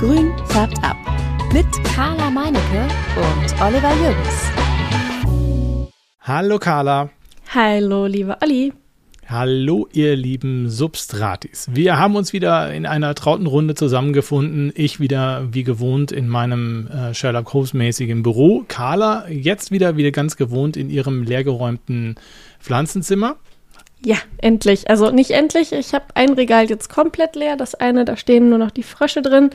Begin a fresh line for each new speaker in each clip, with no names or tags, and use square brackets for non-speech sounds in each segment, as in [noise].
Grün färbt ab. Mit Carla Meinecke und Oliver Jürgens.
Hallo Carla.
Hallo, lieber Olli.
Hallo, ihr lieben Substratis. Wir haben uns wieder in einer trauten Runde zusammengefunden. Ich wieder wie gewohnt in meinem äh, Sherlock Holmes-mäßigen Büro. Carla jetzt wieder wieder ganz gewohnt in ihrem leergeräumten Pflanzenzimmer.
Ja, endlich. Also nicht endlich. Ich habe ein Regal jetzt komplett leer. Das eine, da stehen nur noch die Frösche drin.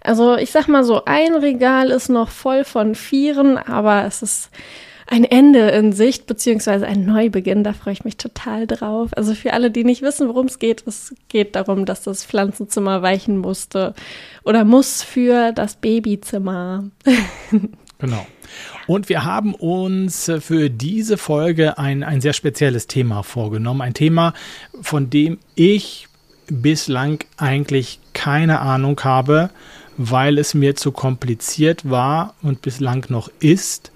Also ich sag mal so, ein Regal ist noch voll von Vieren, aber es ist ein Ende in Sicht, beziehungsweise ein Neubeginn. Da freue ich mich total drauf. Also für alle, die nicht wissen, worum es geht, es geht darum, dass das Pflanzenzimmer weichen musste oder muss für das Babyzimmer. [laughs]
Genau. Und wir haben uns für diese Folge ein, ein sehr spezielles Thema vorgenommen. Ein Thema, von dem ich bislang eigentlich keine Ahnung habe, weil es mir zu kompliziert war und bislang noch ist.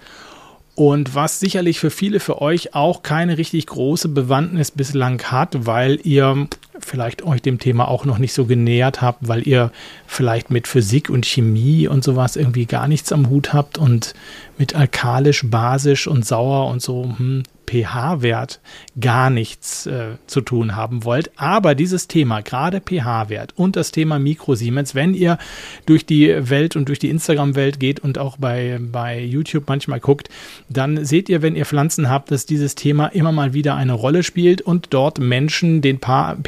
Und was sicherlich für viele für euch auch keine richtig große Bewandtnis bislang hat, weil ihr vielleicht euch dem Thema auch noch nicht so genähert habt, weil ihr vielleicht mit Physik und Chemie und sowas irgendwie gar nichts am Hut habt und mit alkalisch, basisch und sauer und so hm, pH-Wert gar nichts äh, zu tun haben wollt. Aber dieses Thema, gerade pH-Wert und das Thema Mikrosiemens, wenn ihr durch die Welt und durch die Instagram-Welt geht und auch bei, bei YouTube manchmal guckt, dann seht ihr, wenn ihr Pflanzen habt, dass dieses Thema immer mal wieder eine Rolle spielt und dort Menschen den pH-Wert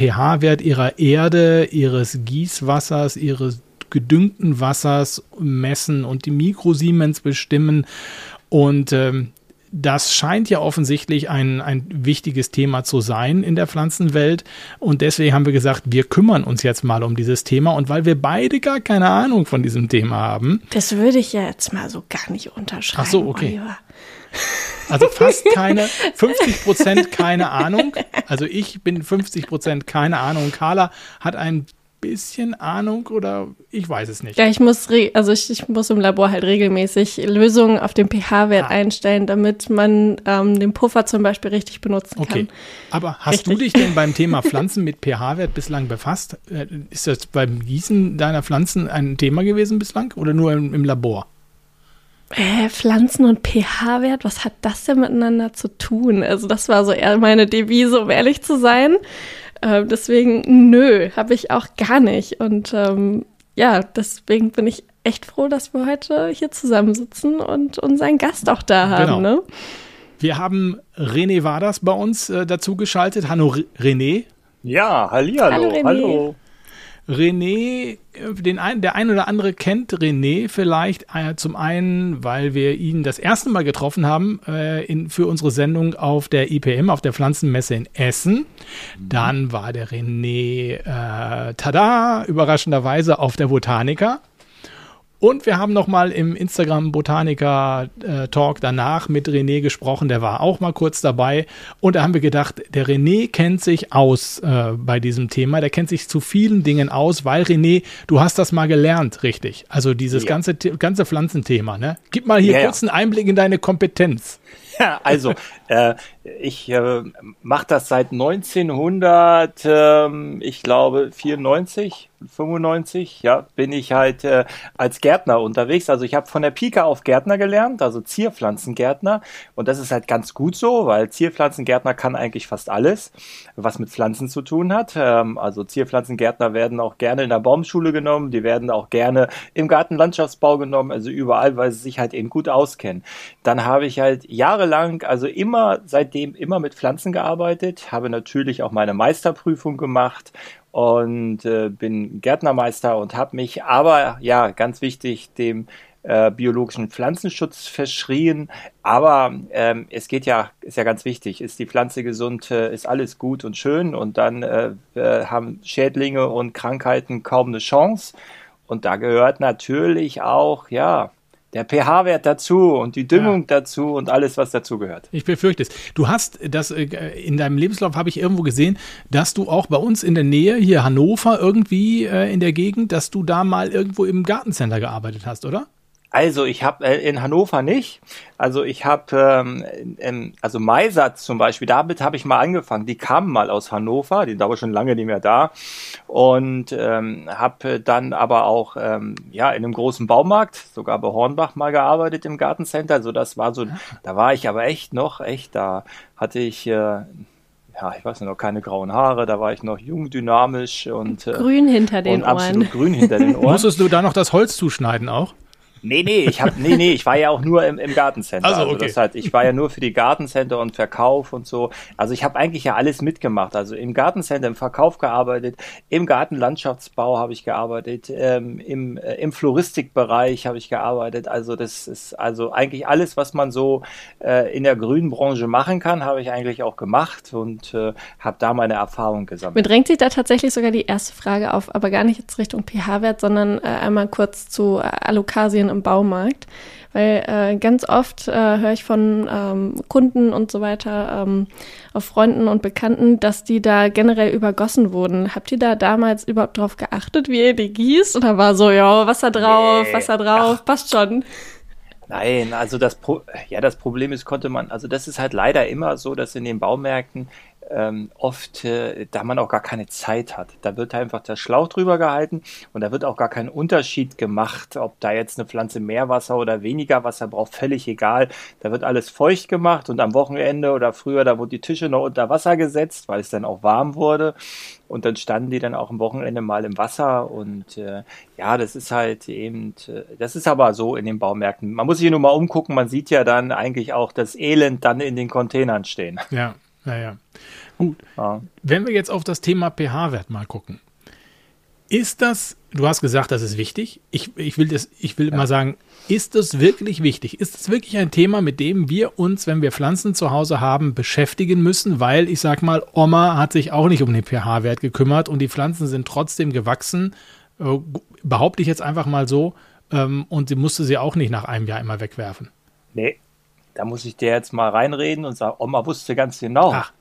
ihrer Erde, ihres Gießwassers, ihres gedüngten Wassers messen und die Mikrosiemens bestimmen. Und ähm, das scheint ja offensichtlich ein, ein wichtiges Thema zu sein in der Pflanzenwelt. Und deswegen haben wir gesagt, wir kümmern uns jetzt mal um dieses Thema. Und weil wir beide gar keine Ahnung von diesem Thema haben.
Das würde ich ja jetzt mal so gar nicht unterschreiben.
Ach so, okay. Oliver. Also fast [laughs] keine, 50 Prozent keine Ahnung. Also ich bin 50 Prozent keine Ahnung. Carla hat ein bisschen Ahnung oder ich weiß es nicht.
Ja, ich muss, also ich, ich muss im Labor halt regelmäßig Lösungen auf den pH-Wert ah. einstellen, damit man ähm, den Puffer zum Beispiel richtig benutzen
okay.
kann.
Okay, aber hast richtig. du dich denn beim Thema Pflanzen mit pH-Wert bislang befasst? Äh, ist das beim Gießen deiner Pflanzen ein Thema gewesen bislang oder nur im, im Labor?
Äh, Pflanzen und pH-Wert, was hat das denn miteinander zu tun? Also das war so eher meine Devise, um ehrlich zu sein. Äh, deswegen, nö, habe ich auch gar nicht. Und ähm, ja, deswegen bin ich echt froh, dass wir heute hier zusammensitzen und unseren Gast auch da haben. Genau. Ne?
Wir haben René Waders bei uns äh, dazu geschaltet. Hallo René.
Ja, hallihallo. Hallo. René. Hallo.
René, den ein, der ein oder andere kennt René vielleicht äh, zum einen, weil wir ihn das erste Mal getroffen haben äh, in, für unsere Sendung auf der IPM, auf der Pflanzenmesse in Essen. Dann war der René, äh, tada, überraschenderweise auf der Botanica. Und wir haben nochmal im Instagram Botaniker äh, Talk danach mit René gesprochen, der war auch mal kurz dabei. Und da haben wir gedacht, der René kennt sich aus äh, bei diesem Thema, der kennt sich zu vielen Dingen aus, weil René, du hast das mal gelernt, richtig? Also dieses ja. ganze, ganze Pflanzenthema, ne? Gib mal hier ja, kurz einen Einblick in deine Kompetenz.
Ja, also [laughs] äh, ich äh, mache das seit 1900, äh, ich glaube 94, 95, ja, bin ich halt äh, als Gärtner unterwegs. Also ich habe von der Pika auf Gärtner gelernt, also Zierpflanzengärtner. Und das ist halt ganz gut so, weil Zierpflanzengärtner kann eigentlich fast alles, was mit Pflanzen zu tun hat. Ähm, also Zierpflanzengärtner werden auch gerne in der Baumschule genommen, die werden auch gerne im Gartenlandschaftsbau genommen, also überall, weil sie sich halt eben gut auskennen. Dann habe ich halt jahrelang, also immer seit seitdem immer mit Pflanzen gearbeitet, habe natürlich auch meine Meisterprüfung gemacht und äh, bin Gärtnermeister und habe mich aber, ja, ganz wichtig, dem äh, biologischen Pflanzenschutz verschrien. Aber ähm, es geht ja, ist ja ganz wichtig, ist die Pflanze gesund, äh, ist alles gut und schön und dann äh, haben Schädlinge und Krankheiten kaum eine Chance. Und da gehört natürlich auch, ja, der pH-Wert dazu und die Düngung ja. dazu und alles, was dazu gehört.
Ich befürchte es. Du hast das äh, in deinem Lebenslauf habe ich irgendwo gesehen, dass du auch bei uns in der Nähe hier Hannover irgendwie äh, in der Gegend, dass du da mal irgendwo im Gartencenter gearbeitet hast, oder?
Also ich habe äh, in Hannover nicht. Also ich habe, ähm, also Maisatz zum Beispiel, damit habe ich mal angefangen. Die kamen mal aus Hannover, die sind aber schon lange nicht mehr da. Und ähm, habe dann aber auch ähm, ja in einem großen Baumarkt, sogar bei Hornbach mal gearbeitet im Gartencenter. Also das war so, da war ich aber echt noch, echt, da hatte ich äh, ja, ich weiß noch, keine grauen Haare, da war ich noch jung, dynamisch und
äh, grün hinter den
Ohren. Absolut grün hinter den [laughs] Ohren.
Musstest du da noch das Holz zuschneiden auch?
Nee, nee, ich hab, nee, nee, ich war ja auch nur im, im Gartencenter. Also, okay. also das heißt, ich war ja nur für die Gartencenter und Verkauf und so. Also ich habe eigentlich ja alles mitgemacht. Also im Gartencenter, im Verkauf gearbeitet, im Gartenlandschaftsbau habe ich gearbeitet, ähm, im, äh, im Floristikbereich habe ich gearbeitet. Also das ist also eigentlich alles, was man so äh, in der grünen Branche machen kann, habe ich eigentlich auch gemacht und äh, habe da meine Erfahrung gesammelt.
Mir drängt sich da tatsächlich sogar die erste Frage auf, aber gar nicht jetzt Richtung pH-Wert, sondern äh, einmal kurz zu äh, Alokasien im Baumarkt. Weil äh, ganz oft äh, höre ich von ähm, Kunden und so weiter, ähm, auf Freunden und Bekannten, dass die da generell übergossen wurden. Habt ihr da damals überhaupt drauf geachtet, wie ihr die gießt? Oder war so, ja, Wasser drauf, nee. Wasser drauf, Ach. passt schon?
Nein, also das, Pro ja, das Problem ist, konnte man, also das ist halt leider immer so, dass in den Baumärkten ähm, oft, äh, da man auch gar keine Zeit hat. Da wird einfach der Schlauch drüber gehalten und da wird auch gar kein Unterschied gemacht, ob da jetzt eine Pflanze mehr Wasser oder weniger Wasser braucht, völlig egal. Da wird alles feucht gemacht und am Wochenende oder früher, da wurden die Tische noch unter Wasser gesetzt, weil es dann auch warm wurde. Und dann standen die dann auch am Wochenende mal im Wasser und äh, ja, das ist halt eben, äh, das ist aber so in den Baumärkten. Man muss sich nur mal umgucken, man sieht ja dann eigentlich auch das Elend dann in den Containern stehen.
Ja, naja. Gut. Ja. Wenn wir jetzt auf das Thema pH-Wert mal gucken. Ist das, du hast gesagt, das ist wichtig. Ich, ich will, das, ich will ja. mal sagen, ist das wirklich wichtig? Ist es wirklich ein Thema, mit dem wir uns, wenn wir Pflanzen zu Hause haben, beschäftigen müssen? Weil ich sag mal, Oma hat sich auch nicht um den pH-Wert gekümmert und die Pflanzen sind trotzdem gewachsen. Äh, behaupte ich jetzt einfach mal so. Ähm, und sie musste sie auch nicht nach einem Jahr immer wegwerfen.
Nee, da muss ich dir jetzt mal reinreden und sagen, Oma wusste ganz genau. Ach.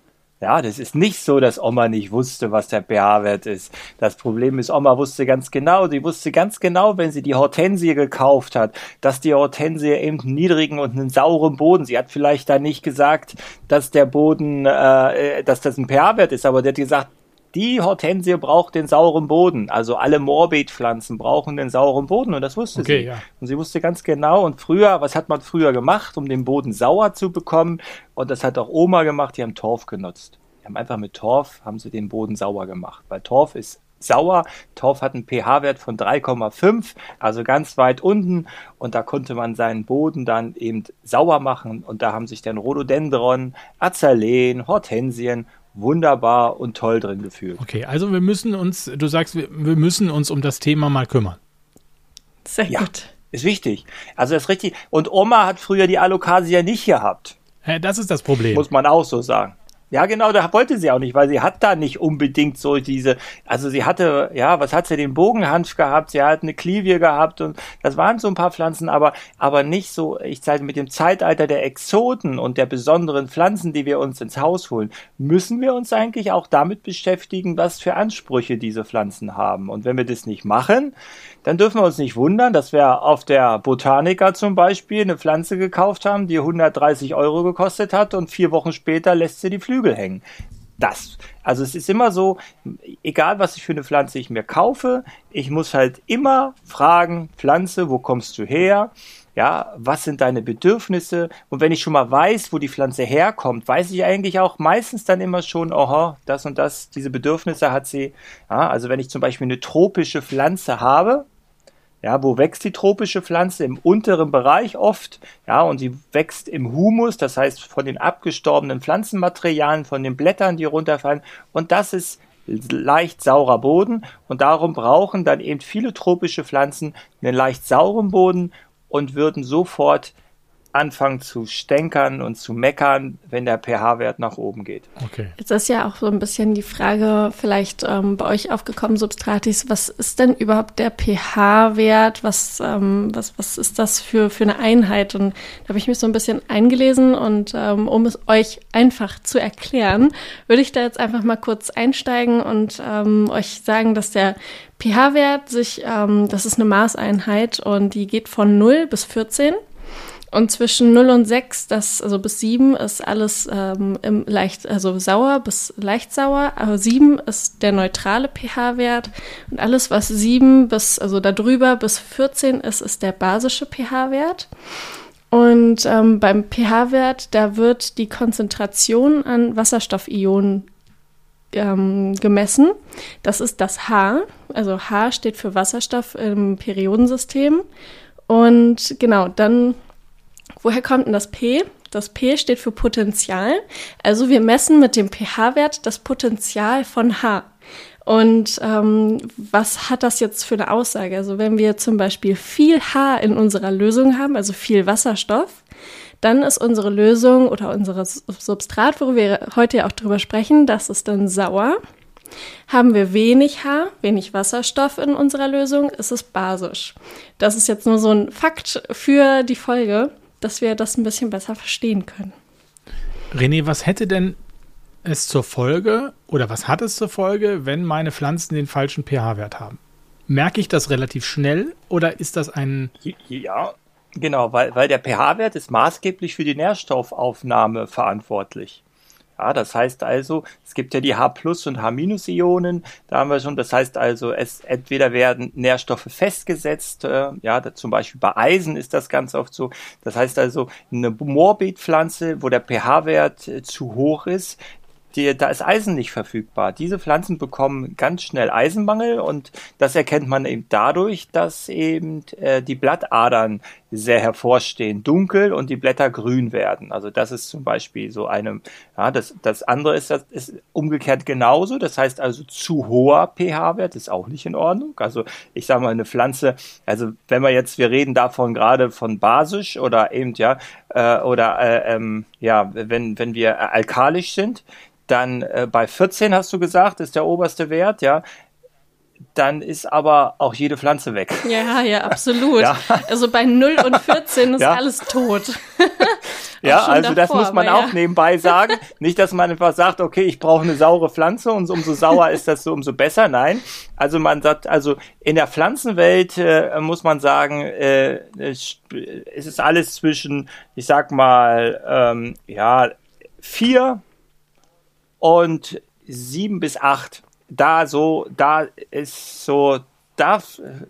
Ja, das ist nicht so, dass Oma nicht wusste, was der pH-Wert ist. Das Problem ist, Oma wusste ganz genau, sie wusste ganz genau, wenn sie die Hortensie gekauft hat, dass die Hortensie eben einen niedrigen und einen sauren Boden. Sie hat vielleicht da nicht gesagt, dass der Boden, äh, dass das ein pH-Wert ist, aber sie hat gesagt, die Hortensie braucht den sauren Boden. Also alle Morbidpflanzen brauchen den sauren Boden und das wusste okay, sie. Ja. Und sie wusste ganz genau. Und früher, was hat man früher gemacht, um den Boden sauer zu bekommen? Und das hat auch Oma gemacht, die haben Torf genutzt. Die haben einfach mit Torf, haben sie den Boden sauer gemacht. Weil Torf ist sauer. Torf hat einen pH-Wert von 3,5, also ganz weit unten. Und da konnte man seinen Boden dann eben sauer machen. Und da haben sich dann Rhododendron, Azaleen, Hortensien wunderbar und toll drin gefühlt.
Okay, also wir müssen uns, du sagst, wir, wir müssen uns um das Thema mal kümmern.
Sehr ja, gut.
Ist wichtig. Also das ist richtig. Und Oma hat früher die Alokasia nicht gehabt.
Das ist das Problem.
Muss man auch so sagen. Ja, genau, da wollte sie auch nicht, weil sie hat da nicht unbedingt so diese, also sie hatte, ja, was hat sie, den Bogenhanf gehabt, sie hat eine Klivie gehabt und das waren so ein paar Pflanzen, aber, aber nicht so, ich sage, mit dem Zeitalter der Exoten und der besonderen Pflanzen, die wir uns ins Haus holen, müssen wir uns eigentlich auch damit beschäftigen, was für Ansprüche diese Pflanzen haben. Und wenn wir das nicht machen, dann dürfen wir uns nicht wundern, dass wir auf der Botanica zum Beispiel eine Pflanze gekauft haben, die 130 Euro gekostet hat und vier Wochen später lässt sie die Flügel hängen. Das, also es ist immer so, egal was ich für eine Pflanze ich mir kaufe, ich muss halt immer fragen, Pflanze, wo kommst du her? Ja, was sind deine Bedürfnisse? Und wenn ich schon mal weiß, wo die Pflanze herkommt, weiß ich eigentlich auch meistens dann immer schon, aha, das und das, diese Bedürfnisse hat sie. Ja, also wenn ich zum Beispiel eine tropische Pflanze habe, ja, wo wächst die tropische Pflanze? Im unteren Bereich oft. Ja, und sie wächst im Humus, das heißt von den abgestorbenen Pflanzenmaterialien, von den Blättern, die runterfallen. Und das ist leicht saurer Boden. Und darum brauchen dann eben viele tropische Pflanzen einen leicht sauren Boden und würden sofort anfangen zu stänkern und zu meckern, wenn der pH-Wert nach oben geht.
Okay. Jetzt ist ja auch so ein bisschen die Frage vielleicht ähm, bei euch aufgekommen, Substratis, was ist denn überhaupt der pH-Wert? Was, ähm, was, was ist das für, für eine Einheit? Und da habe ich mich so ein bisschen eingelesen und ähm, um es euch einfach zu erklären, würde ich da jetzt einfach mal kurz einsteigen und ähm, euch sagen, dass der pH-Wert sich, ähm, das ist eine Maßeinheit und die geht von 0 bis 14. Und zwischen 0 und 6, das, also bis 7, ist alles ähm, im leicht, also sauer bis leicht sauer. Aber 7 ist der neutrale pH-Wert. Und alles, was 7 bis, also darüber bis 14 ist, ist der basische pH-Wert. Und ähm, beim pH-Wert, da wird die Konzentration an Wasserstoffionen ähm, gemessen. Das ist das H. Also H steht für Wasserstoff im Periodensystem. Und genau, dann Woher kommt denn das P? Das P steht für Potential. Also wir messen mit dem pH-Wert das Potential von H. Und ähm, was hat das jetzt für eine Aussage? Also wenn wir zum Beispiel viel H in unserer Lösung haben, also viel Wasserstoff, dann ist unsere Lösung oder unser Substrat, worüber wir heute ja auch drüber sprechen, das ist dann sauer. Haben wir wenig H, wenig Wasserstoff in unserer Lösung, ist es basisch. Das ist jetzt nur so ein Fakt für die Folge dass wir das ein bisschen besser verstehen können.
René, was hätte denn es zur Folge oder was hat es zur Folge, wenn meine Pflanzen den falschen pH-Wert haben? Merke ich das relativ schnell oder ist das ein.
Ja, genau, weil, weil der pH-Wert ist maßgeblich für die Nährstoffaufnahme verantwortlich. Ja, das heißt also, es gibt ja die H- und H-Ionen, da haben wir schon, das heißt also, es entweder werden Nährstoffe festgesetzt, äh, ja, da, zum Beispiel bei Eisen ist das ganz oft so. Das heißt also, eine Morbidpflanze, wo der pH-Wert äh, zu hoch ist, die, da ist Eisen nicht verfügbar. Diese Pflanzen bekommen ganz schnell Eisenmangel und das erkennt man eben dadurch, dass eben äh, die Blattadern sehr hervorstehen, dunkel und die Blätter grün werden. Also das ist zum Beispiel so eine, ja, das, das andere ist, das ist umgekehrt genauso. Das heißt also zu hoher pH-Wert ist auch nicht in Ordnung. Also ich sage mal eine Pflanze, also wenn wir jetzt, wir reden davon gerade von basisch oder eben ja, äh, oder äh, ähm, ja, wenn, wenn wir alkalisch sind, dann äh, bei 14 hast du gesagt, ist der oberste Wert, ja. Dann ist aber auch jede Pflanze weg.
Ja, ja, absolut. [laughs] ja. Also bei 0 und 14 ist ja. alles tot. [laughs]
ja, also davor, das muss man auch ja. nebenbei sagen. [laughs] Nicht, dass man einfach sagt, okay, ich brauche eine saure Pflanze und umso sauer ist das so umso besser. Nein, also man sagt, also in der Pflanzenwelt äh, muss man sagen, äh, es ist alles zwischen, ich sag mal, ähm, ja, vier und sieben bis acht, da so, da ist so, da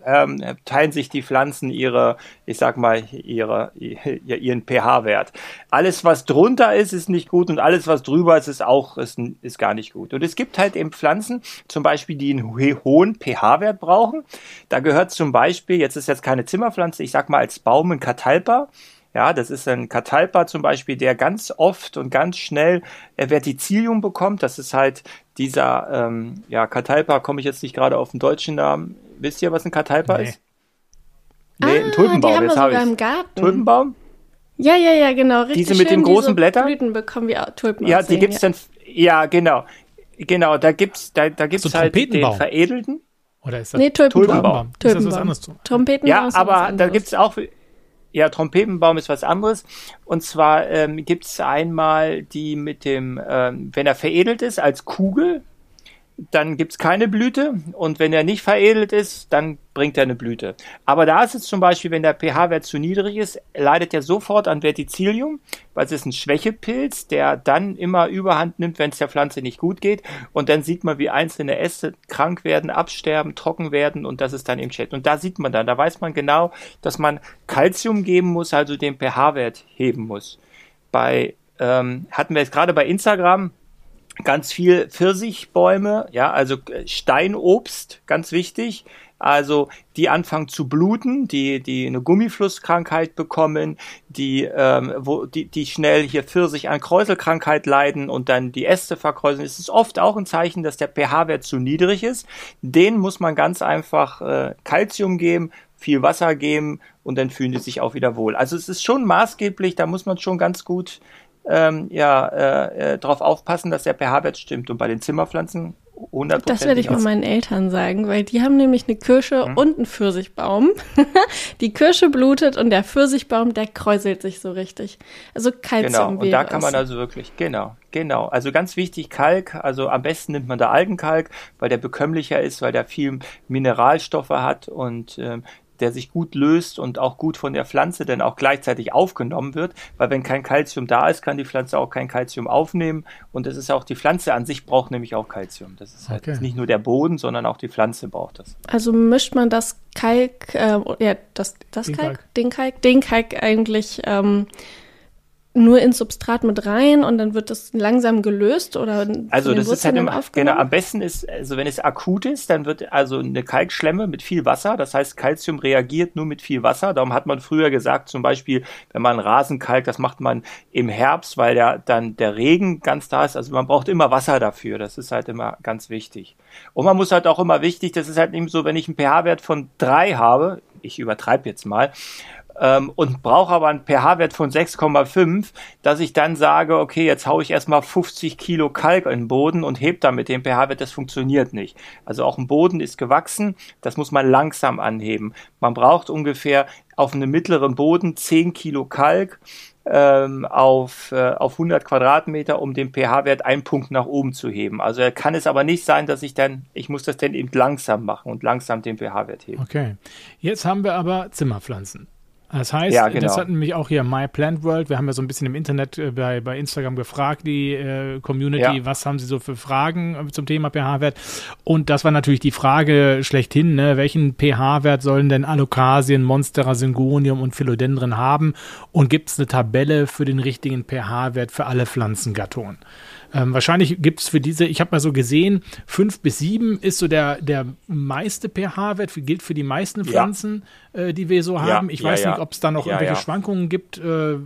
ähm, teilen sich die Pflanzen ihre, ich sag mal, ihre, ihren pH-Wert. Alles, was drunter ist, ist nicht gut und alles, was drüber ist, ist auch, ist, ist gar nicht gut. Und es gibt halt eben Pflanzen, zum Beispiel, die einen hohen pH-Wert brauchen. Da gehört zum Beispiel, jetzt ist jetzt keine Zimmerpflanze, ich sag mal als Baum ein Catalpa. Ja, das ist ein Catalpa zum Beispiel, der ganz oft und ganz schnell äh, Verticillium bekommt. Das ist halt dieser, ähm, ja, Catalpa, komme ich jetzt nicht gerade auf den deutschen Namen. Wisst ihr, was ein Catalpa nee. ist?
Nee, ah, ein Tulpenbaum. Die haben jetzt habe ich. Im Garten.
Tulpenbaum?
Ja, ja, ja, genau.
Richtig diese mit den großen Blättern?
Blüten bekommen wir Tulpen
Ja, die gibt's ja. dann, ja, genau. Genau, da gibt's, da, da gibt's so halt den veredelten.
Oder ist das nee, Tulpenbaum? Tulpenbaum. Tulpenbaum. Ist das was anderes?
Trompetenbaum
ja, aber da gibt's auch, ja, Trompetenbaum ist was anderes. Und zwar ähm, gibt es einmal die mit dem, ähm, wenn er veredelt ist als Kugel, dann gibt's keine Blüte und wenn er nicht veredelt ist, dann bringt er eine Blüte. Aber da ist es zum Beispiel, wenn der pH-Wert zu niedrig ist, leidet er sofort an Verticillium, weil es ist ein Schwächepilz, der dann immer Überhand nimmt, wenn es der Pflanze nicht gut geht. Und dann sieht man, wie einzelne Äste krank werden, absterben, trocken werden und das ist dann im Chat. Und da sieht man dann, da weiß man genau, dass man Calcium geben muss, also den pH-Wert heben muss. Bei ähm, hatten wir jetzt gerade bei Instagram ganz viel Pfirsichbäume, ja, also äh, Steinobst, ganz wichtig. Also die anfangen zu bluten, die die eine Gummiflusskrankheit bekommen, die ähm, wo die die schnell hier Pfirsich an Kräuselkrankheit leiden und dann die Äste verkräuseln. Es ist oft auch ein Zeichen, dass der pH-Wert zu niedrig ist. Den muss man ganz einfach äh, Calcium geben, viel Wasser geben und dann fühlen die sich auch wieder wohl. Also es ist schon maßgeblich, da muss man schon ganz gut ähm, ja, äh, äh, darauf aufpassen, dass der pH-Wert stimmt. Und bei den Zimmerpflanzen
das werde ich mal meinen Eltern sagen, weil die haben nämlich eine Kirsche mhm. und einen Pfirsichbaum. [laughs] die Kirsche blutet und der Pfirsichbaum, der kräuselt sich so richtig. Also Kalzium
Genau, und da kann man also wirklich, genau, genau. Also ganz wichtig Kalk, also am besten nimmt man da Algenkalk, weil der bekömmlicher ist, weil der viel Mineralstoffe hat und ähm, der sich gut löst und auch gut von der Pflanze dann auch gleichzeitig aufgenommen wird, weil wenn kein Kalzium da ist, kann die Pflanze auch kein Kalzium aufnehmen und es ist auch die Pflanze an sich braucht nämlich auch Kalzium. Das ist halt okay. nicht nur der Boden, sondern auch die Pflanze braucht das.
Also mischt man das Kalk, äh, ja, das, das den Kalk, Kalk, den Kalk, den Kalk eigentlich ähm, nur ins Substrat mit rein und dann wird das langsam gelöst oder
also das ist halt immer, genau am besten ist also wenn es akut ist dann wird also eine Kalkschlemme mit viel Wasser das heißt Calcium reagiert nur mit viel Wasser. Darum hat man früher gesagt zum Beispiel wenn man Rasen kalkt das macht man im Herbst weil der dann der Regen ganz da ist. Also man braucht immer Wasser dafür. Das ist halt immer ganz wichtig. Und man muss halt auch immer wichtig das ist halt eben so wenn ich einen pH-Wert von drei habe ich übertreibe jetzt mal ähm, und brauche aber einen pH-Wert von 6,5, dass ich dann sage, okay, jetzt haue ich erstmal 50 Kilo Kalk in den Boden und heb damit den pH-Wert, das funktioniert nicht. Also auch ein Boden ist gewachsen, das muss man langsam anheben. Man braucht ungefähr auf einem mittleren Boden 10 Kilo Kalk ähm, auf, äh, auf 100 Quadratmeter, um den pH-Wert einen Punkt nach oben zu heben. Also kann es aber nicht sein, dass ich dann, ich muss das dann eben langsam machen und langsam den pH-Wert heben.
Okay. Jetzt haben wir aber Zimmerpflanzen. Das heißt, ja, genau. das hat nämlich auch hier My Plant World. Wir haben ja so ein bisschen im Internet äh, bei, bei Instagram gefragt, die äh, Community, ja. was haben sie so für Fragen äh, zum Thema pH-Wert? Und das war natürlich die Frage schlechthin, ne? welchen pH-Wert sollen denn Alokasien, Monstera, Syngonium und Philodendron haben? Und gibt es eine Tabelle für den richtigen pH-Wert für alle Pflanzengattungen? Ähm, wahrscheinlich gibt es für diese, ich habe mal so gesehen, 5 bis 7 ist so der, der meiste pH-Wert, gilt für die meisten Pflanzen, ja. äh, die wir so haben. ich ja, weiß nicht, ob es da noch irgendwelche Schwankungen gibt, äh,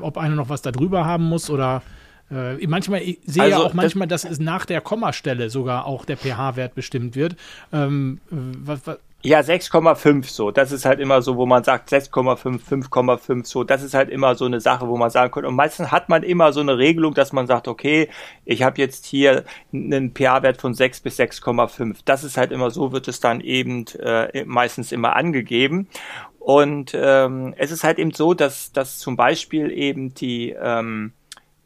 ob einer noch was da drüber haben muss oder äh, manchmal, ich sehe also, ja auch manchmal, das dass es nach der Kommastelle sogar auch der pH-Wert bestimmt wird. Ähm,
was, was, ja, 6,5 so. Das ist halt immer so, wo man sagt 6,5, 5,5 so. Das ist halt immer so eine Sache, wo man sagen könnte. Und meistens hat man immer so eine Regelung, dass man sagt, okay, ich habe jetzt hier einen pH-Wert von 6 bis 6,5. Das ist halt immer so, wird es dann eben äh, meistens immer angegeben. Und ähm, es ist halt eben so, dass, dass zum Beispiel eben die, ähm,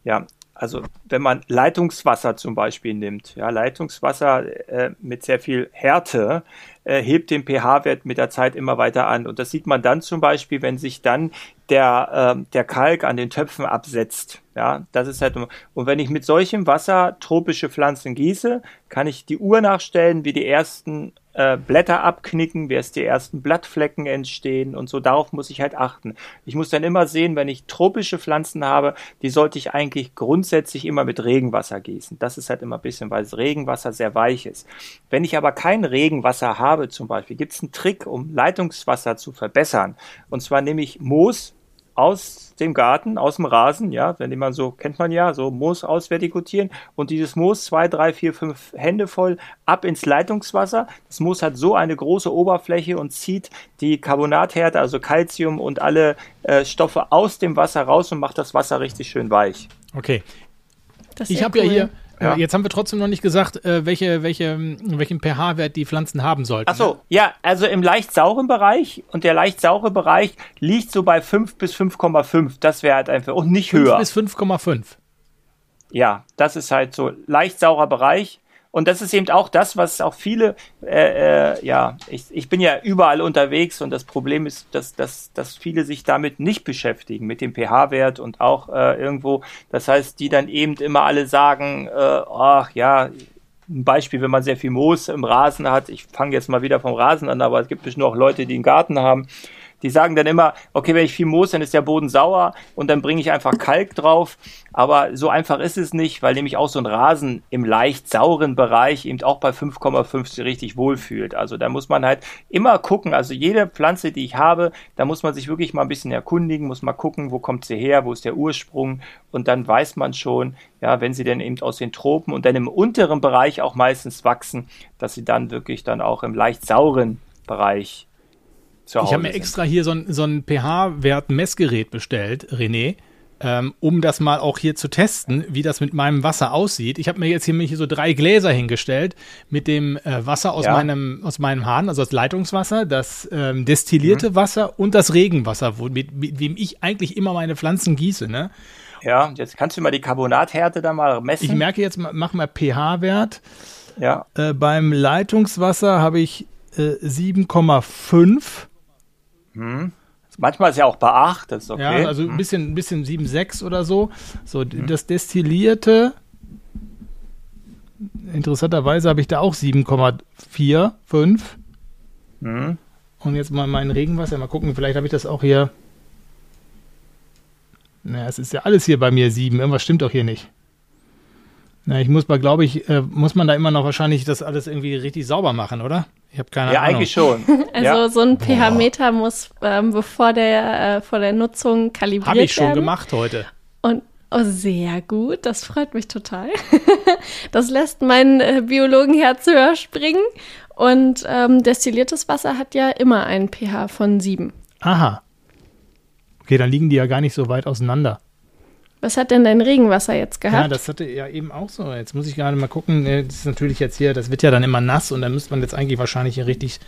ja, also wenn man Leitungswasser zum Beispiel nimmt, ja, Leitungswasser äh, mit sehr viel Härte, äh, hebt den pH-Wert mit der Zeit immer weiter an. Und das sieht man dann zum Beispiel, wenn sich dann der, äh, der Kalk an den Töpfen absetzt. Ja, das ist halt, und wenn ich mit solchem Wasser tropische Pflanzen gieße, kann ich die Uhr nachstellen, wie die ersten äh, Blätter abknicken, wie erst die ersten Blattflecken entstehen und so. Darauf muss ich halt achten. Ich muss dann immer sehen, wenn ich tropische Pflanzen habe, die sollte ich eigentlich grundsätzlich immer mit Regenwasser gießen. Das ist halt immer ein bisschen, weil das Regenwasser sehr weich ist. Wenn ich aber kein Regenwasser habe, zum Beispiel, gibt es einen Trick, um Leitungswasser zu verbessern. Und zwar nehme ich Moos aus dem Garten, aus dem Rasen, ja, wenn man so, kennt man ja, so Moos ausvertikutieren und dieses Moos zwei, drei, vier, fünf Hände voll ab ins Leitungswasser. Das Moos hat so eine große Oberfläche und zieht die Carbonathärte, also Calcium und alle äh, Stoffe aus dem Wasser raus und macht das Wasser richtig schön weich.
Okay. ich habe cool. ja hier ja. Jetzt haben wir trotzdem noch nicht gesagt, äh, welche, welche, welchen pH-Wert die Pflanzen haben sollten.
Ach so, ne? ja, also im leicht sauren Bereich und der leicht saure Bereich liegt so bei 5 bis 5,5. Das wäre halt einfach und nicht 5 höher.
5 bis 5,5.
Ja, das ist halt so leicht saurer Bereich. Und das ist eben auch das, was auch viele, äh, äh, ja, ich, ich bin ja überall unterwegs und das Problem ist, dass, dass, dass viele sich damit nicht beschäftigen, mit dem pH-Wert und auch äh, irgendwo, das heißt, die dann eben immer alle sagen, äh, ach ja, ein Beispiel, wenn man sehr viel Moos im Rasen hat, ich fange jetzt mal wieder vom Rasen an, aber es gibt bestimmt auch Leute, die einen Garten haben, die sagen dann immer, okay, wenn ich viel Moos, dann ist der Boden sauer und dann bringe ich einfach Kalk drauf. Aber so einfach ist es nicht, weil nämlich auch so ein Rasen im leicht sauren Bereich eben auch bei 5,5 richtig wohlfühlt. Also da muss man halt immer gucken. Also jede Pflanze, die ich habe, da muss man sich wirklich mal ein bisschen erkundigen, muss mal gucken, wo kommt sie her, wo ist der Ursprung. Und dann weiß man schon, ja, wenn sie denn eben aus den Tropen und dann im unteren Bereich auch meistens wachsen, dass sie dann wirklich dann auch im leicht sauren Bereich zu Hause
Ich habe mir extra hier so ein, so ein pH-Wert-Messgerät bestellt, René, ähm, um das mal auch hier zu testen, wie das mit meinem Wasser aussieht. Ich habe mir jetzt hier, hier so drei Gläser hingestellt mit dem äh, Wasser aus,
Ja.
meinem, aus meinem Hahn, also das Leitungswasser, das ähm, destillierte Wasser und das Regenwasser, wo, mit, mit dem ich eigentlich immer meine Pflanzen gieße. Ne?
Ja, jetzt kannst du mal die Carbonathärte da mal messen.
Ich merke jetzt, ma- mach mal pH-Wert.
ja,
Äh, beim Leitungswasser habe ich äh, 7,5.
Manchmal ist ja auch bei 8, das ist okay.
Ja, also ein bisschen, ein bisschen 7,6 oder so. So, d- das Destillierte, interessanterweise habe ich da auch 7,4, 5.
Mhm.
Und jetzt mal mein Regenwasser, mal gucken, vielleicht habe ich das auch hier. Naja, es ist ja alles hier bei mir 7. Irgendwas stimmt doch hier nicht. Na, ich muss mal, glaube ich, äh, muss man da immer noch wahrscheinlich das alles irgendwie richtig sauber machen, oder? Ich habe keine
ja,
Ahnung.
eigentlich schon. [laughs]
Also
ja.
so ein pH-Meter muss ähm, bevor der äh, vor der Nutzung kalibriert
Habe ich schon
werden.
gemacht heute.
Und oh, sehr gut, das freut mich total. [laughs] das lässt mein äh, Biologenherz höher springen. Und ähm, destilliertes Wasser hat ja immer einen pH von 7.
Aha. Okay, dann liegen die ja gar nicht so weit auseinander.
Was hat denn dein Regenwasser jetzt
Ja,
gehabt?
das hatte ja eben auch so. Jetzt muss ich gerade mal gucken. äh, Das ist natürlich jetzt hier, das wird ja dann immer nass und dann müsste man jetzt eigentlich wahrscheinlich hier richtig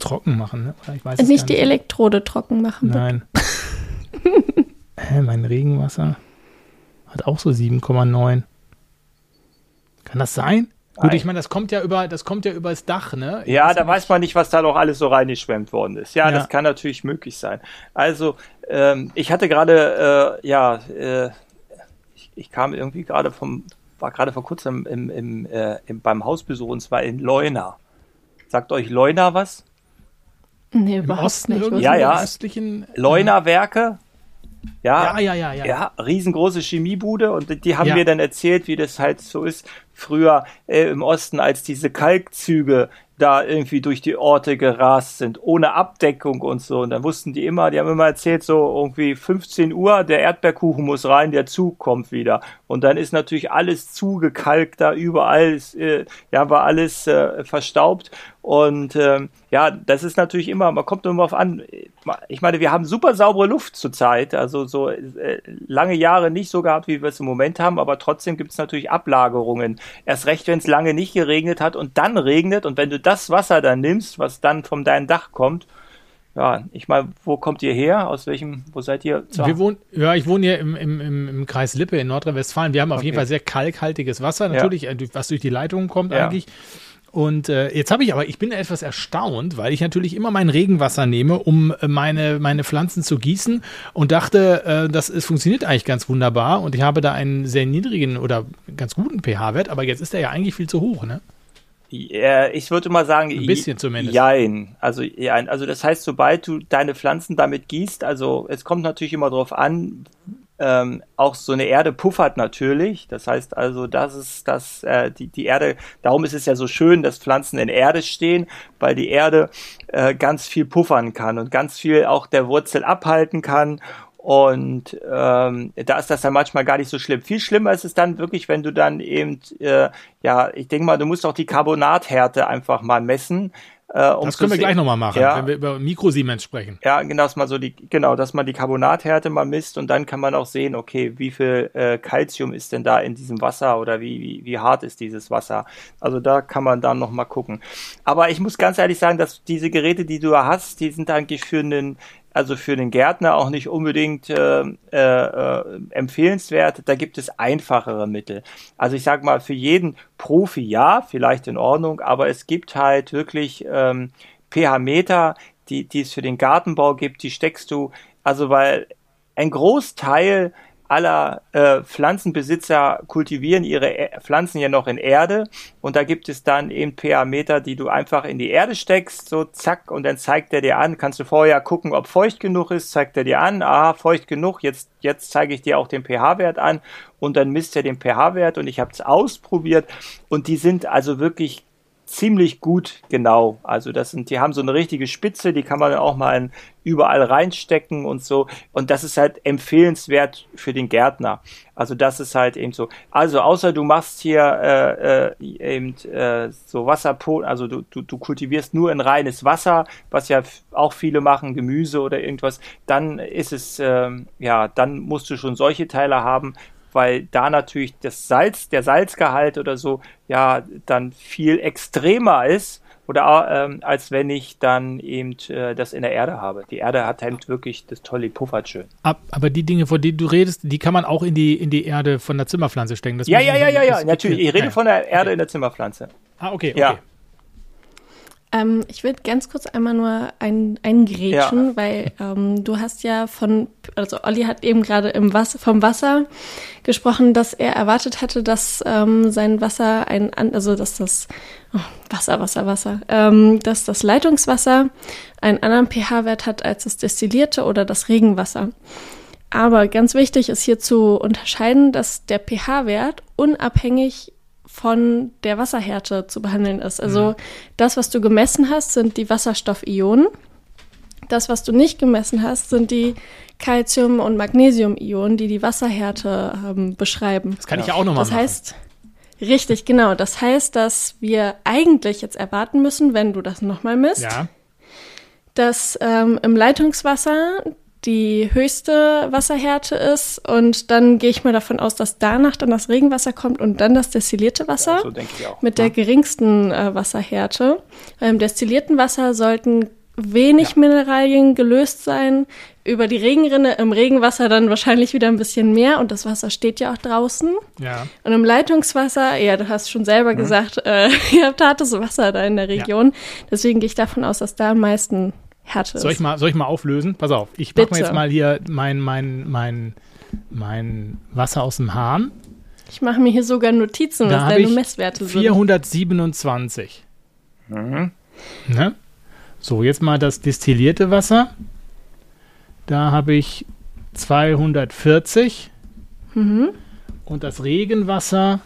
trocken machen. Ne? Oder ich weiß
nicht
gar
die Elektrode trocken machen.
Nein. [laughs] Hä, mein Regenwasser hat auch so 7,9. Kann das sein? Gut, ich meine, das kommt ja über, das kommt ja übers Dach, ne? Ich
Ja,
weiß
da
nicht.
weiß man nicht, was da noch alles so reingeschwemmt worden ist. Ja,
Ja.
das kann natürlich möglich sein. Also, ähm, ich hatte gerade, äh, ja, äh, ich, ich kam irgendwie gerade vom, war gerade vor kurzem im, im, äh, im, beim Hausbesuch und zwar in Leuna. Sagt euch Leuna was?
Nee,
Im
überhaupt
Osten
nicht.
Ja, ja.
östlichen.
Leuna Werke?
Ja, ja, ja, ja.
Ja, riesengroße Chemiebude und die- die haben
Ja.
mir dann erzählt, wie das halt so ist früher äh, im Osten, als diese Kalkzüge da irgendwie durch die Orte gerast sind, ohne Abdeckung und so. Und dann wussten die immer, die haben immer erzählt, so irgendwie 15 Uhr, der Erdbeerkuchen muss rein, der Zug kommt wieder. Und dann ist natürlich alles zugekalkt da, überall ist, äh, ja, war alles äh, verstaubt. Und ähm, ja, das ist natürlich immer, man kommt immer auf an. Ich meine, wir haben super saubere Luft zurzeit, also so äh, lange Jahre nicht so gehabt, wie wir es im Moment haben, aber trotzdem gibt es natürlich Ablagerungen. Erst recht, wenn es lange nicht geregnet hat und dann regnet und wenn du das Wasser dann nimmst, was dann von deinem Dach kommt, ja, ich meine, wo kommt ihr her? Aus welchem, wo seid ihr? zu-
Wir wohnen, ja, ich wohne hier im, im, im, Kreis Lippe in Nordrhein-Westfalen. Wir haben auf
Okay.
jeden Fall sehr kalkhaltiges Wasser, natürlich, äh, durch- was durch die Leitungen kommt
Ja.
eigentlich. Und äh, jetzt habe ich aber, ich bin etwas erstaunt, weil ich natürlich immer mein Regenwasser nehme, um äh, meine, meine Pflanzen zu gießen und dachte, äh, das ist, funktioniert eigentlich ganz wunderbar und ich habe da einen sehr niedrigen oder ganz guten pH-Wert, aber jetzt ist der ja eigentlich viel zu hoch, ne?
Ja, ich würde mal sagen,
Ein bisschen zumindest.
Jein. Also, jein. also das heißt, sobald du deine Pflanzen damit gießt, also es kommt natürlich immer darauf an, ähm, auch so eine Erde puffert natürlich. Das heißt also, das ist das, äh, die, die Erde, darum ist es ja so schön, dass Pflanzen in Erde stehen, weil die Erde äh, ganz viel puffern kann und ganz viel auch der Wurzel abhalten kann. Und ähm, da ist das dann manchmal gar nicht so schlimm. Viel schlimmer ist es dann wirklich, wenn du dann eben, äh, ja, ich denke mal, du musst auch die Carbonathärte einfach mal messen. Äh, um
Das können wir gleich nochmal machen,
Ja.
wenn wir über Mikrosiemens sprechen.
ja, genau, dass man so die, genau, dass man die Carbonathärte mal misst und dann kann man auch sehen, okay, wie viel äh, Calcium ist denn da in diesem Wasser oder wie, wie, wie hart ist dieses Wasser. Also da kann man dann noch mal gucken. Aber ich muss ganz ehrlich sagen, dass diese Geräte, die du hast, die sind eigentlich für einen, also für den Gärtner auch nicht unbedingt äh, äh, äh, empfehlenswert. Da gibt es einfachere Mittel. Also ich sag mal, für jeden Profi ja, vielleicht in Ordnung, aber es gibt halt wirklich ähm, pH-Meter, die, die es für den Gartenbau gibt, die steckst du, also weil ein Großteil aller äh, Pflanzenbesitzer kultivieren ihre Ä- Pflanzen ja noch in Erde. Und da gibt es dann eben pH-Meter, die du einfach in die Erde steckst, so zack und dann zeigt er dir an, kannst du vorher gucken, ob feucht genug ist, zeigt er dir an, aha, feucht genug, jetzt, jetzt zeige ich dir auch den pH-Wert an. Und dann misst er den pH-Wert und ich habe es ausprobiert. Und die sind also wirklich ziemlich gut genau. Also das sind, die haben so eine richtige Spitze, die kann man auch mal überall reinstecken und so. Und das ist halt empfehlenswert für den Gärtner. Also das ist halt eben so. Also außer du machst hier äh, äh, eben äh, so Wasserpo, also du, du, du kultivierst nur in reines Wasser, was ja auch viele machen, Gemüse oder irgendwas, dann ist es, äh, ja, dann musst du schon solche Teile haben weil da natürlich das Salz, der Salzgehalt oder so, ja, dann viel extremer ist oder ähm, als wenn ich dann eben äh, das in der Erde habe. Die Erde hat halt wirklich das tolle puffert schön.
Aber die Dinge, von denen du redest, die kann man auch in die, in die Erde von der Zimmerpflanze stecken.
Das ja, ja, ja, ja, ja, natürlich. Ich rede ja, von der Erde okay. in der Zimmerpflanze.
Ah, okay, okay.
Ja.
Ähm, ich würde ganz kurz einmal nur ein, eingrätschen, ja. weil ähm, du hast ja von, also Olli hat eben gerade im Wasser, vom Wasser gesprochen, dass er erwartet hatte, dass ähm, sein Wasser ein, also dass das oh, Wasser, Wasser, Wasser, ähm, dass das Leitungswasser einen anderen pH-Wert hat als das destillierte oder das Regenwasser. Aber ganz wichtig ist hier zu unterscheiden, dass der pH-Wert unabhängig von der Wasserhärte zu behandeln ist. Also mhm. das, was du gemessen hast, sind die Wasserstoffionen. Das, was du nicht gemessen hast, sind die Calcium- und Magnesium-Ionen, die die Wasserhärte ähm, beschreiben.
Das kann ich ja auch nochmal
machen. Das heißt, richtig, genau. Das heißt, dass wir eigentlich jetzt erwarten müssen, wenn du das nochmal misst,
ja.
dass ähm, im Leitungswasser die höchste Wasserhärte ist und dann gehe ich mal davon aus, dass danach dann das Regenwasser kommt und dann das destillierte Wasser
ja, so denke ich auch.
mit der geringsten äh, Wasserhärte. Beim destillierten Wasser sollten wenig ja. Mineralien gelöst sein. Über die Regenrinne im Regenwasser dann wahrscheinlich wieder ein bisschen mehr und das Wasser steht ja auch draußen.
Ja.
Und im Leitungswasser, ja, du hast schon selber mhm. gesagt, äh, [laughs] ihr habt hartes Wasser da in der Region. Ja. Deswegen gehe ich davon aus, dass da am meisten Härte
soll ich mal, soll ich mal auflösen? Pass auf, ich mache mir jetzt mal hier mein, mein, mein, mein Wasser aus dem Hahn.
Ich mache mir hier sogar Notizen,
da was deine Messwerte 427. sind. 427. Mhm. Ne? So, jetzt mal das destillierte Wasser. Da habe ich 240.
Mhm.
Und das Regenwasser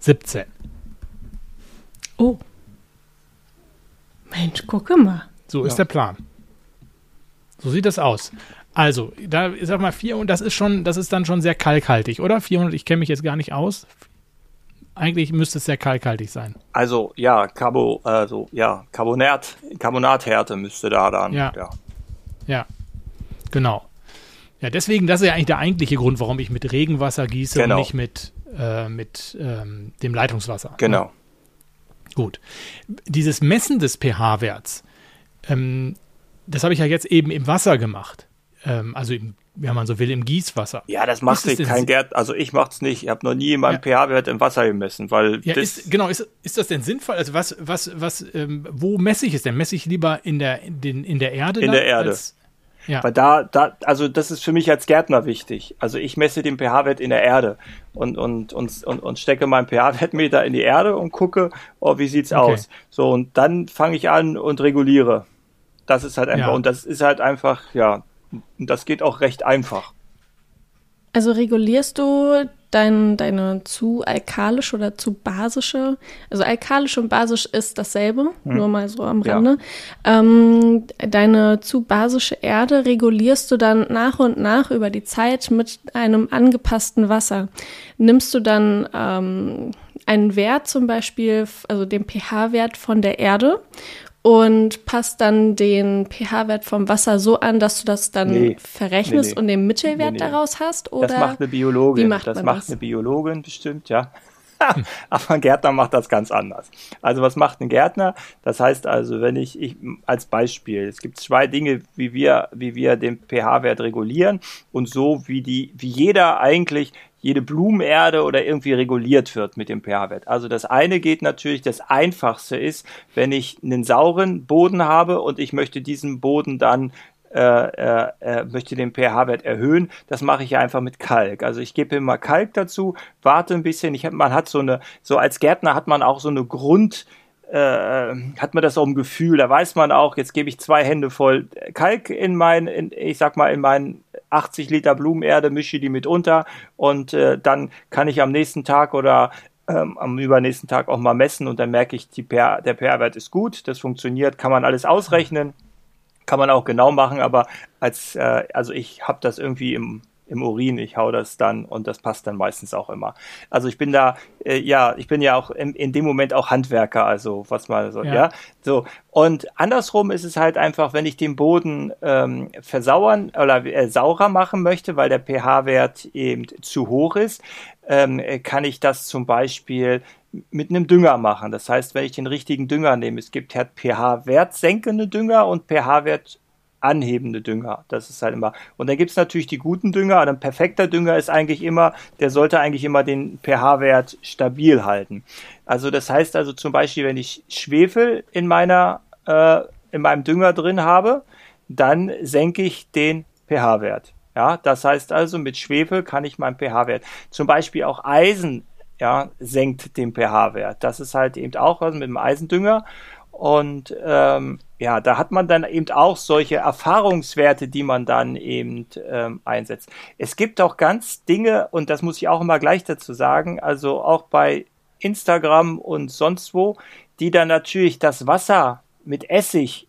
17.
Oh. Mensch, gucke mal.
So ja. ist der Plan. So sieht das aus. Also, da ich sag mal 400, das ist schon, das ist dann schon sehr kalkhaltig, oder? 400, ich kenne mich jetzt gar nicht aus. Eigentlich müsste es sehr kalkhaltig sein.
Also, ja, Carbo, also, ja, Carbonat, Carbonathärte müsste da dann.
Ja. ja. Ja. Genau. Ja, deswegen, das ist ja eigentlich der eigentliche Grund, warum ich mit Regenwasser gieße genau. und nicht mit, äh, mit ähm, dem Leitungswasser.
Genau.
Gut. Dieses Messen des pH-Werts, ähm, das habe ich ja jetzt eben im Wasser gemacht. Ähm, also im, wenn man so will, im Gießwasser.
Ja, das macht sich kein Gerd. Also ich mache es nicht. Ich habe noch nie meinen ja. pH-Wert im Wasser gemessen, weil
ja, ist, genau. Ist, ist das denn sinnvoll? Also was, was, was, ähm, wo messe ich es denn? Messe ich lieber in der, in, in der Erde?
In der Erde. Als,
ja.
Weil da, da, also das ist für mich als Gärtner wichtig. Also ich messe den pH-Wert in der Erde und, und, und, und, und stecke meinen pH-Wertmeter in die Erde und gucke, oh, wie sieht's okay. aus? So, und dann fange ich an und reguliere. Das ist halt einfach, ja. und das ist halt einfach, ja, das geht auch recht einfach.
Also regulierst du dein, deine zu alkalische oder zu basische, also alkalisch und basisch ist dasselbe, hm. nur mal so am Rande. Ja. Ähm, deine zu basische Erde regulierst du dann nach und nach über die Zeit mit einem angepassten Wasser. Nimmst du dann ähm, einen Wert zum Beispiel, also den pH-Wert von der Erde und passt dann den pH-Wert vom Wasser so an, dass du das dann nee, verrechnest nee, nee. und den Mittelwert daraus hast? Oder
das macht eine Biologin.
Wie macht
das macht das? eine Biologin bestimmt, ja. [laughs] Aber ein Gärtner macht das ganz anders. Also was macht ein Gärtner? Das heißt also, wenn ich, ich als Beispiel, es gibt zwei Dinge, wie wir, wie wir den pH-Wert regulieren und so wie die, wie jeder eigentlich jede Blumenerde oder irgendwie reguliert wird mit dem pH-Wert. Also das eine geht natürlich, das einfachste ist, wenn ich einen sauren Boden habe und ich möchte diesen Boden dann äh, äh, äh möchte den pH-Wert erhöhen, das mache ich einfach mit Kalk. Also ich gebe immer Kalk dazu, warte ein bisschen. Ich hab, man hat so eine, so als Gärtner hat man auch so eine Grund, äh, hat man das auch im Gefühl, da weiß man auch, jetzt gebe ich zwei Hände voll Kalk in mein, in, ich sag mal, in meinen 80 Liter Blumenerde, mische die mit unter und äh, dann kann ich am nächsten Tag oder ähm, am übernächsten Tag auch mal messen und dann merke ich, die pH, der pH-Wert ist gut, das funktioniert, kann man alles ausrechnen, kann man auch genau machen, aber als, äh, also ich habe das irgendwie im im Urin, ich hau das dann und das passt dann meistens auch immer. Also ich bin da, äh, ja, ich bin ja auch in, in, dem Moment auch Handwerker, also was mal so, ja. ja. So. Und andersrum ist es halt einfach, wenn ich den Boden ähm, versauern oder äh, saurer machen möchte, weil der pH-Wert eben zu hoch ist, ähm, kann ich das zum Beispiel mit einem Dünger machen. Das heißt, wenn ich den richtigen Dünger nehme, es gibt halt pH-Wert senkende Dünger und pH-Wert anhebende Dünger. Das ist halt immer. Und dann gibt es natürlich die guten Dünger. ein perfekter Dünger ist eigentlich immer, der sollte eigentlich immer den pH-Wert stabil halten. Also das heißt also zum Beispiel, wenn ich Schwefel in meiner, äh, in meinem Dünger drin habe, dann senke ich den pH-Wert. Ja, das heißt also, mit Schwefel kann ich meinen pH-Wert. Zum Beispiel auch Eisen, ja, senkt den pH-Wert. Das ist halt eben auch was mit dem Eisendünger. Und ähm, ja, da hat man dann eben auch solche Erfahrungswerte, die man dann eben ähm, einsetzt. Es gibt auch ganz Dinge, und das muss ich auch immer gleich dazu sagen, also auch bei Instagram und sonst wo, die dann natürlich das Wasser mit Essig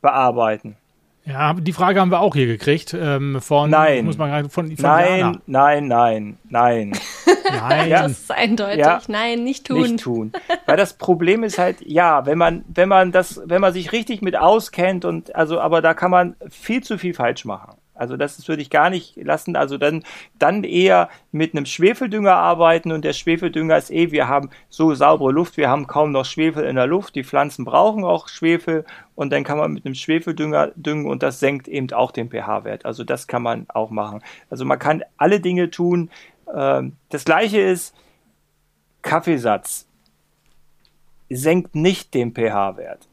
bearbeiten.
Ja, die Frage haben wir auch hier gekriegt ähm, von,
nein.
muss man von,
von nein, Jana. nein, nein, nein, [laughs]
nein. Ja, das ist eindeutig. Ja, nein, nicht tun.
Nicht tun. Weil das Problem ist halt, ja, wenn man, wenn man das, wenn man sich richtig mit auskennt und also, aber da kann man viel zu viel falsch machen. Also das würde ich gar nicht lassen. Also dann, dann eher mit einem Schwefeldünger arbeiten und der Schwefeldünger ist eh, wir haben so saubere Luft, wir haben kaum noch Schwefel in der Luft. Die Pflanzen brauchen auch Schwefel und dann kann man mit einem Schwefeldünger düngen und das senkt eben auch den pH-Wert. Also das kann man auch machen. Also man kann alle Dinge tun. Ähm, das gleiche ist Kaffeesatz senkt nicht den pH-Wert.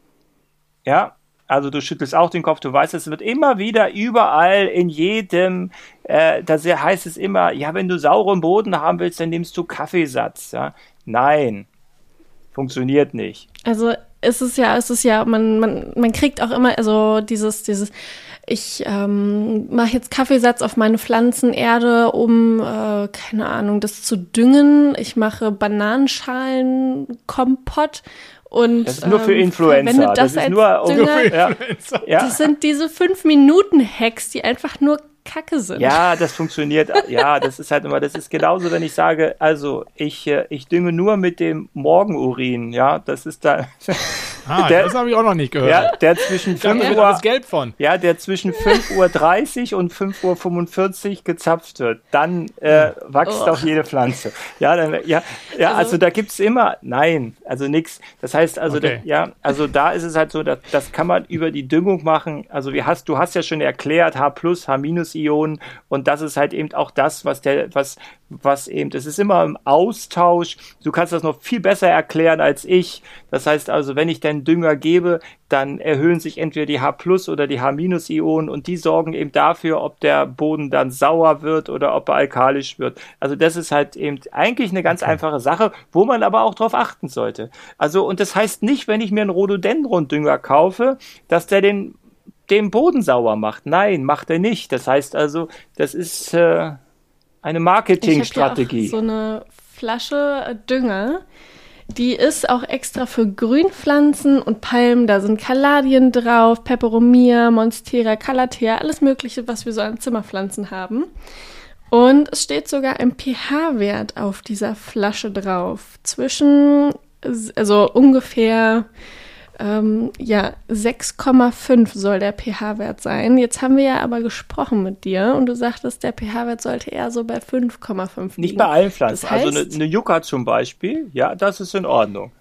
Ja, also du schüttelst auch den Kopf, du weißt, es wird immer wieder überall in jedem, äh, da heißt es immer, ja, wenn du sauren Boden haben willst, dann nimmst du Kaffeesatz. Ja? Nein, funktioniert nicht.
Also es ist ja, es ist ja, man, man, man kriegt auch immer, also dieses, dieses, ich ähm, mache jetzt Kaffeesatz auf meine Pflanzenerde, um, äh, keine Ahnung, das zu düngen. Ich mache Bananenschalen-Kompott und,
das ist nur für ähm, Influencer.
Das, das ist nur um, Dünger, ja. Das sind diese 5-Minuten-Hacks, die einfach nur Kacke sind.
Ja, das funktioniert. Ja, das ist halt immer, das ist genauso, wenn ich sage, also ich, äh, ich dünge nur mit dem Morgenurin, ja, das ist da.
Ah, der, das habe ich auch noch nicht gehört.
Ja, der zwischen 5
Uhr, Gelb von.
Ja, der zwischen 5.30 Uhr und 5.45 Uhr gezapft wird. Dann äh, wächst oh. auch jede Pflanze. Ja, dann, ja, ja also, also da gibt es immer, nein, also nichts. Das heißt also, okay. da, ja, also da ist es halt so, dass, das kann man über die Düngung machen. Also wie hast, du hast ja schon erklärt, H plus, H minus Ionen und das ist halt eben auch das, was der, was, was eben, es ist immer im Austausch. Du kannst das noch viel besser erklären als ich. Das heißt also, wenn ich denn Dünger gebe, dann erhöhen sich entweder die H plus oder die H minus Ionen und die sorgen eben dafür, ob der Boden dann sauer wird oder ob er alkalisch wird. Also das ist halt eben eigentlich eine ganz okay. einfache Sache, wo man aber auch drauf achten sollte. Also und das heißt nicht, wenn ich mir einen Rhododendron-Dünger kaufe, dass der den den Boden sauer macht. Nein, macht er nicht. Das heißt also, das ist äh, eine Marketingstrategie.
So eine Flasche Dünger, die ist auch extra für Grünpflanzen und Palmen. Da sind Kaladien drauf, Peperomia, Monstera, Calathea, alles Mögliche, was wir so an Zimmerpflanzen haben. Und es steht sogar ein pH-Wert auf dieser Flasche drauf. Zwischen, also ungefähr ähm, ja, 6,5 soll der pH-Wert sein. Jetzt haben wir ja aber gesprochen mit dir und du sagtest, der pH-Wert sollte eher so bei 5,5 liegen.
Nicht bei allen Pflanzen. Das heißt, also eine, eine Yucca zum Beispiel, ja, das ist in Ordnung.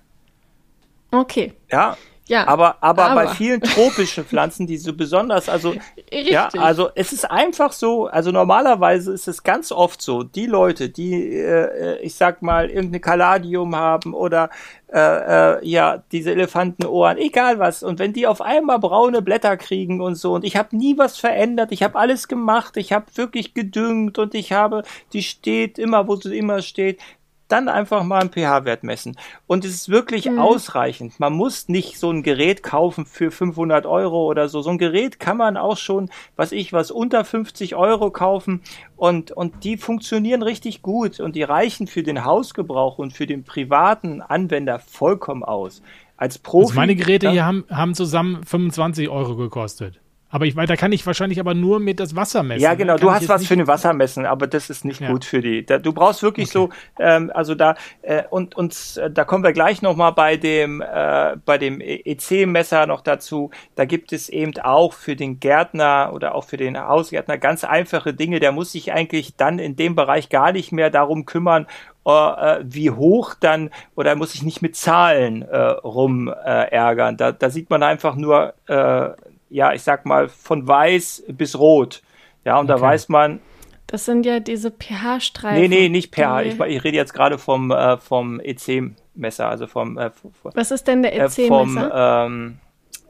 Okay.
Ja, ja, aber, aber, aber, bei vielen tropischen Pflanzen, die so besonders, also, Richtig. ja, also es ist einfach so, also normalerweise ist es ganz oft so, die Leute, die, äh, ich sag mal, irgendeine Caladium haben oder, äh, äh, ja, diese Elefantenohren, egal was, und wenn die auf einmal braune Blätter kriegen und so, und ich habe nie was verändert, ich habe alles gemacht, ich habe wirklich gedüngt und ich habe, die steht immer, wo sie immer steht, dann einfach mal einen pH-Wert messen. Und es ist wirklich mhm. ausreichend. Man muss nicht so ein Gerät kaufen für 500 Euro oder so. So ein Gerät kann man auch schon, was ich, was unter 50 Euro kaufen und, und die funktionieren richtig gut und die reichen für den Hausgebrauch und für den privaten Anwender vollkommen aus. Als Profi. Also
meine Geräte ja, hier haben, haben zusammen 25 Euro gekostet. Aber ich, da kann ich wahrscheinlich aber nur mit das Wasser messen.
Ja, genau. Du hast was für ein Wassermessen, aber das ist nicht ja. gut für die. Da, du brauchst wirklich okay. so, ähm, also da äh, und und äh, da kommen wir gleich noch mal bei dem äh, bei dem EC-Messer noch dazu. Da gibt es eben auch für den Gärtner oder auch für den Hausgärtner ganz einfache Dinge. Der muss sich eigentlich dann in dem Bereich gar nicht mehr darum kümmern, äh, wie hoch dann oder muss sich nicht mit Zahlen äh, rum äh, ärgern. Da, da sieht man einfach nur äh, ja, ich sag mal, von weiß bis rot. Ja, und okay. da weiß man.
Das sind ja diese pH-Streifen.
Nee, nee, nicht pH. Ich, ich rede jetzt gerade vom, äh, vom EC-Messer, also vom. Äh,
Was ist denn der EC-Messer? Äh, vom, ähm,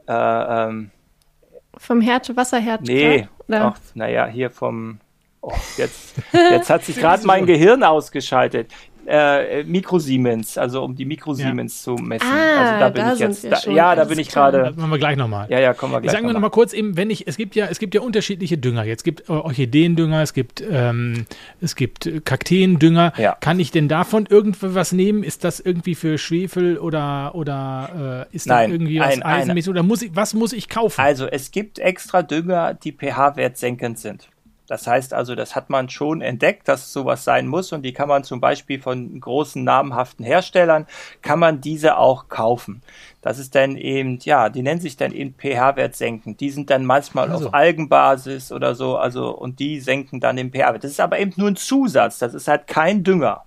äh, ähm,
vom Härte, Wasserhärte?
Nee, ach, naja, hier vom. Oh, jetzt, [laughs] jetzt hat sich gerade mein Gehirn ausgeschaltet äh, Mikrosiemens, also um die Mikrosiemens ja. zu messen.
Ah,
also
da bin da ich jetzt.
Da, ja, da bin ich gerade. Das
machen wir gleich nochmal.
Ja, ja, kommen wir gleich.
Sagen wir nochmal kurz eben, wenn ich, es gibt ja, es gibt ja unterschiedliche Dünger. Jetzt gibt äh, Orchideendünger, es gibt, ähm, es gibt Kakteendünger. Ja. Kann ich denn davon irgendwas nehmen? Ist das irgendwie für Schwefel oder oder äh, ist
Nein,
da irgendwie was eisenmäßig oder muss ich, was muss ich kaufen?
Also es gibt extra Dünger, die pH-Wert senkend sind. Das heißt also, das hat man schon entdeckt, dass sowas sein muss und die kann man zum Beispiel von großen namhaften Herstellern, kann man diese auch kaufen. Das ist dann eben, ja, die nennen sich dann eben pH-Wert senken. Die sind dann manchmal also. auf Algenbasis oder so, also und die senken dann den pH-Wert. Das ist aber eben nur ein Zusatz, das ist halt kein Dünger.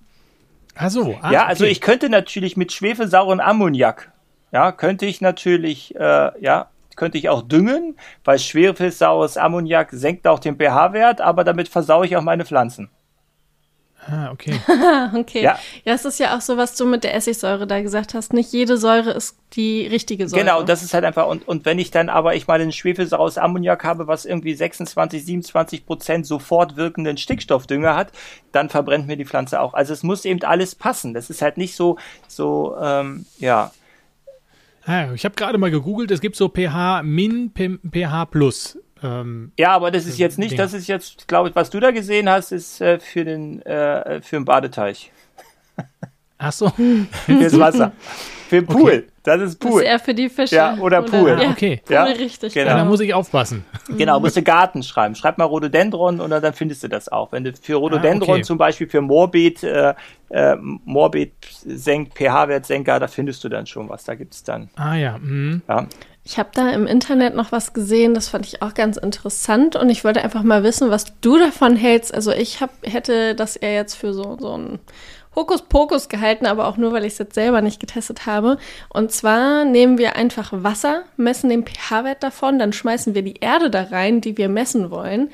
Ach so.
Ah, ja, also okay. ich könnte natürlich mit schwefelsauren Ammoniak, ja, könnte ich natürlich, äh, ja, könnte ich auch düngen, weil schwefelsaures Ammoniak senkt auch den pH-Wert, aber damit versaue ich auch meine Pflanzen.
Ah, okay. [laughs]
okay. Ja. ja, es ist ja auch so, was du mit der Essigsäure da gesagt hast. Nicht jede Säure ist die richtige Säure.
Genau, das ist halt einfach, und, und wenn ich dann aber ich mal ein schwefelsaures Ammoniak habe, was irgendwie 26, 27 Prozent sofort wirkenden Stickstoffdünger hat, dann verbrennt mir die Pflanze auch. Also es muss eben alles passen. Das ist halt nicht so, so, ähm, ja.
Ah, ich habe gerade mal gegoogelt, es gibt so pH Min, pH Plus.
Ähm, ja, aber das ist jetzt nicht, Dinger. das ist jetzt, glaube ich, was du da gesehen hast, ist äh, für den äh, für den Badeteich. [laughs]
Ach so. [laughs]
Fürs Wasser. Für den Pool. Okay. Das ist Pool. Das ist
eher für die Fische.
Ja, oder, oder Pool.
Ja, okay.
Pool
ja,
richtig.
Genau. Ja, da muss ich aufpassen.
Genau, musst du Garten schreiben. Schreib mal Rhododendron und dann findest du das auch. Wenn du für Rhododendron ah, okay. zum Beispiel für Morbid, äh, äh, Morbid senkt, pH-Wert-Senker, da findest du dann schon was. Da gibt es dann.
Ah ja. Mhm.
ja. Ich habe da im Internet noch was gesehen, das fand ich auch ganz interessant und ich wollte einfach mal wissen, was du davon hältst. Also ich hab, hätte das eher jetzt für so, so ein Hokuspokus gehalten, aber auch nur, weil ich es jetzt selber nicht getestet habe. Und zwar nehmen wir einfach Wasser, messen den pH-Wert davon, dann schmeißen wir die Erde da rein, die wir messen wollen.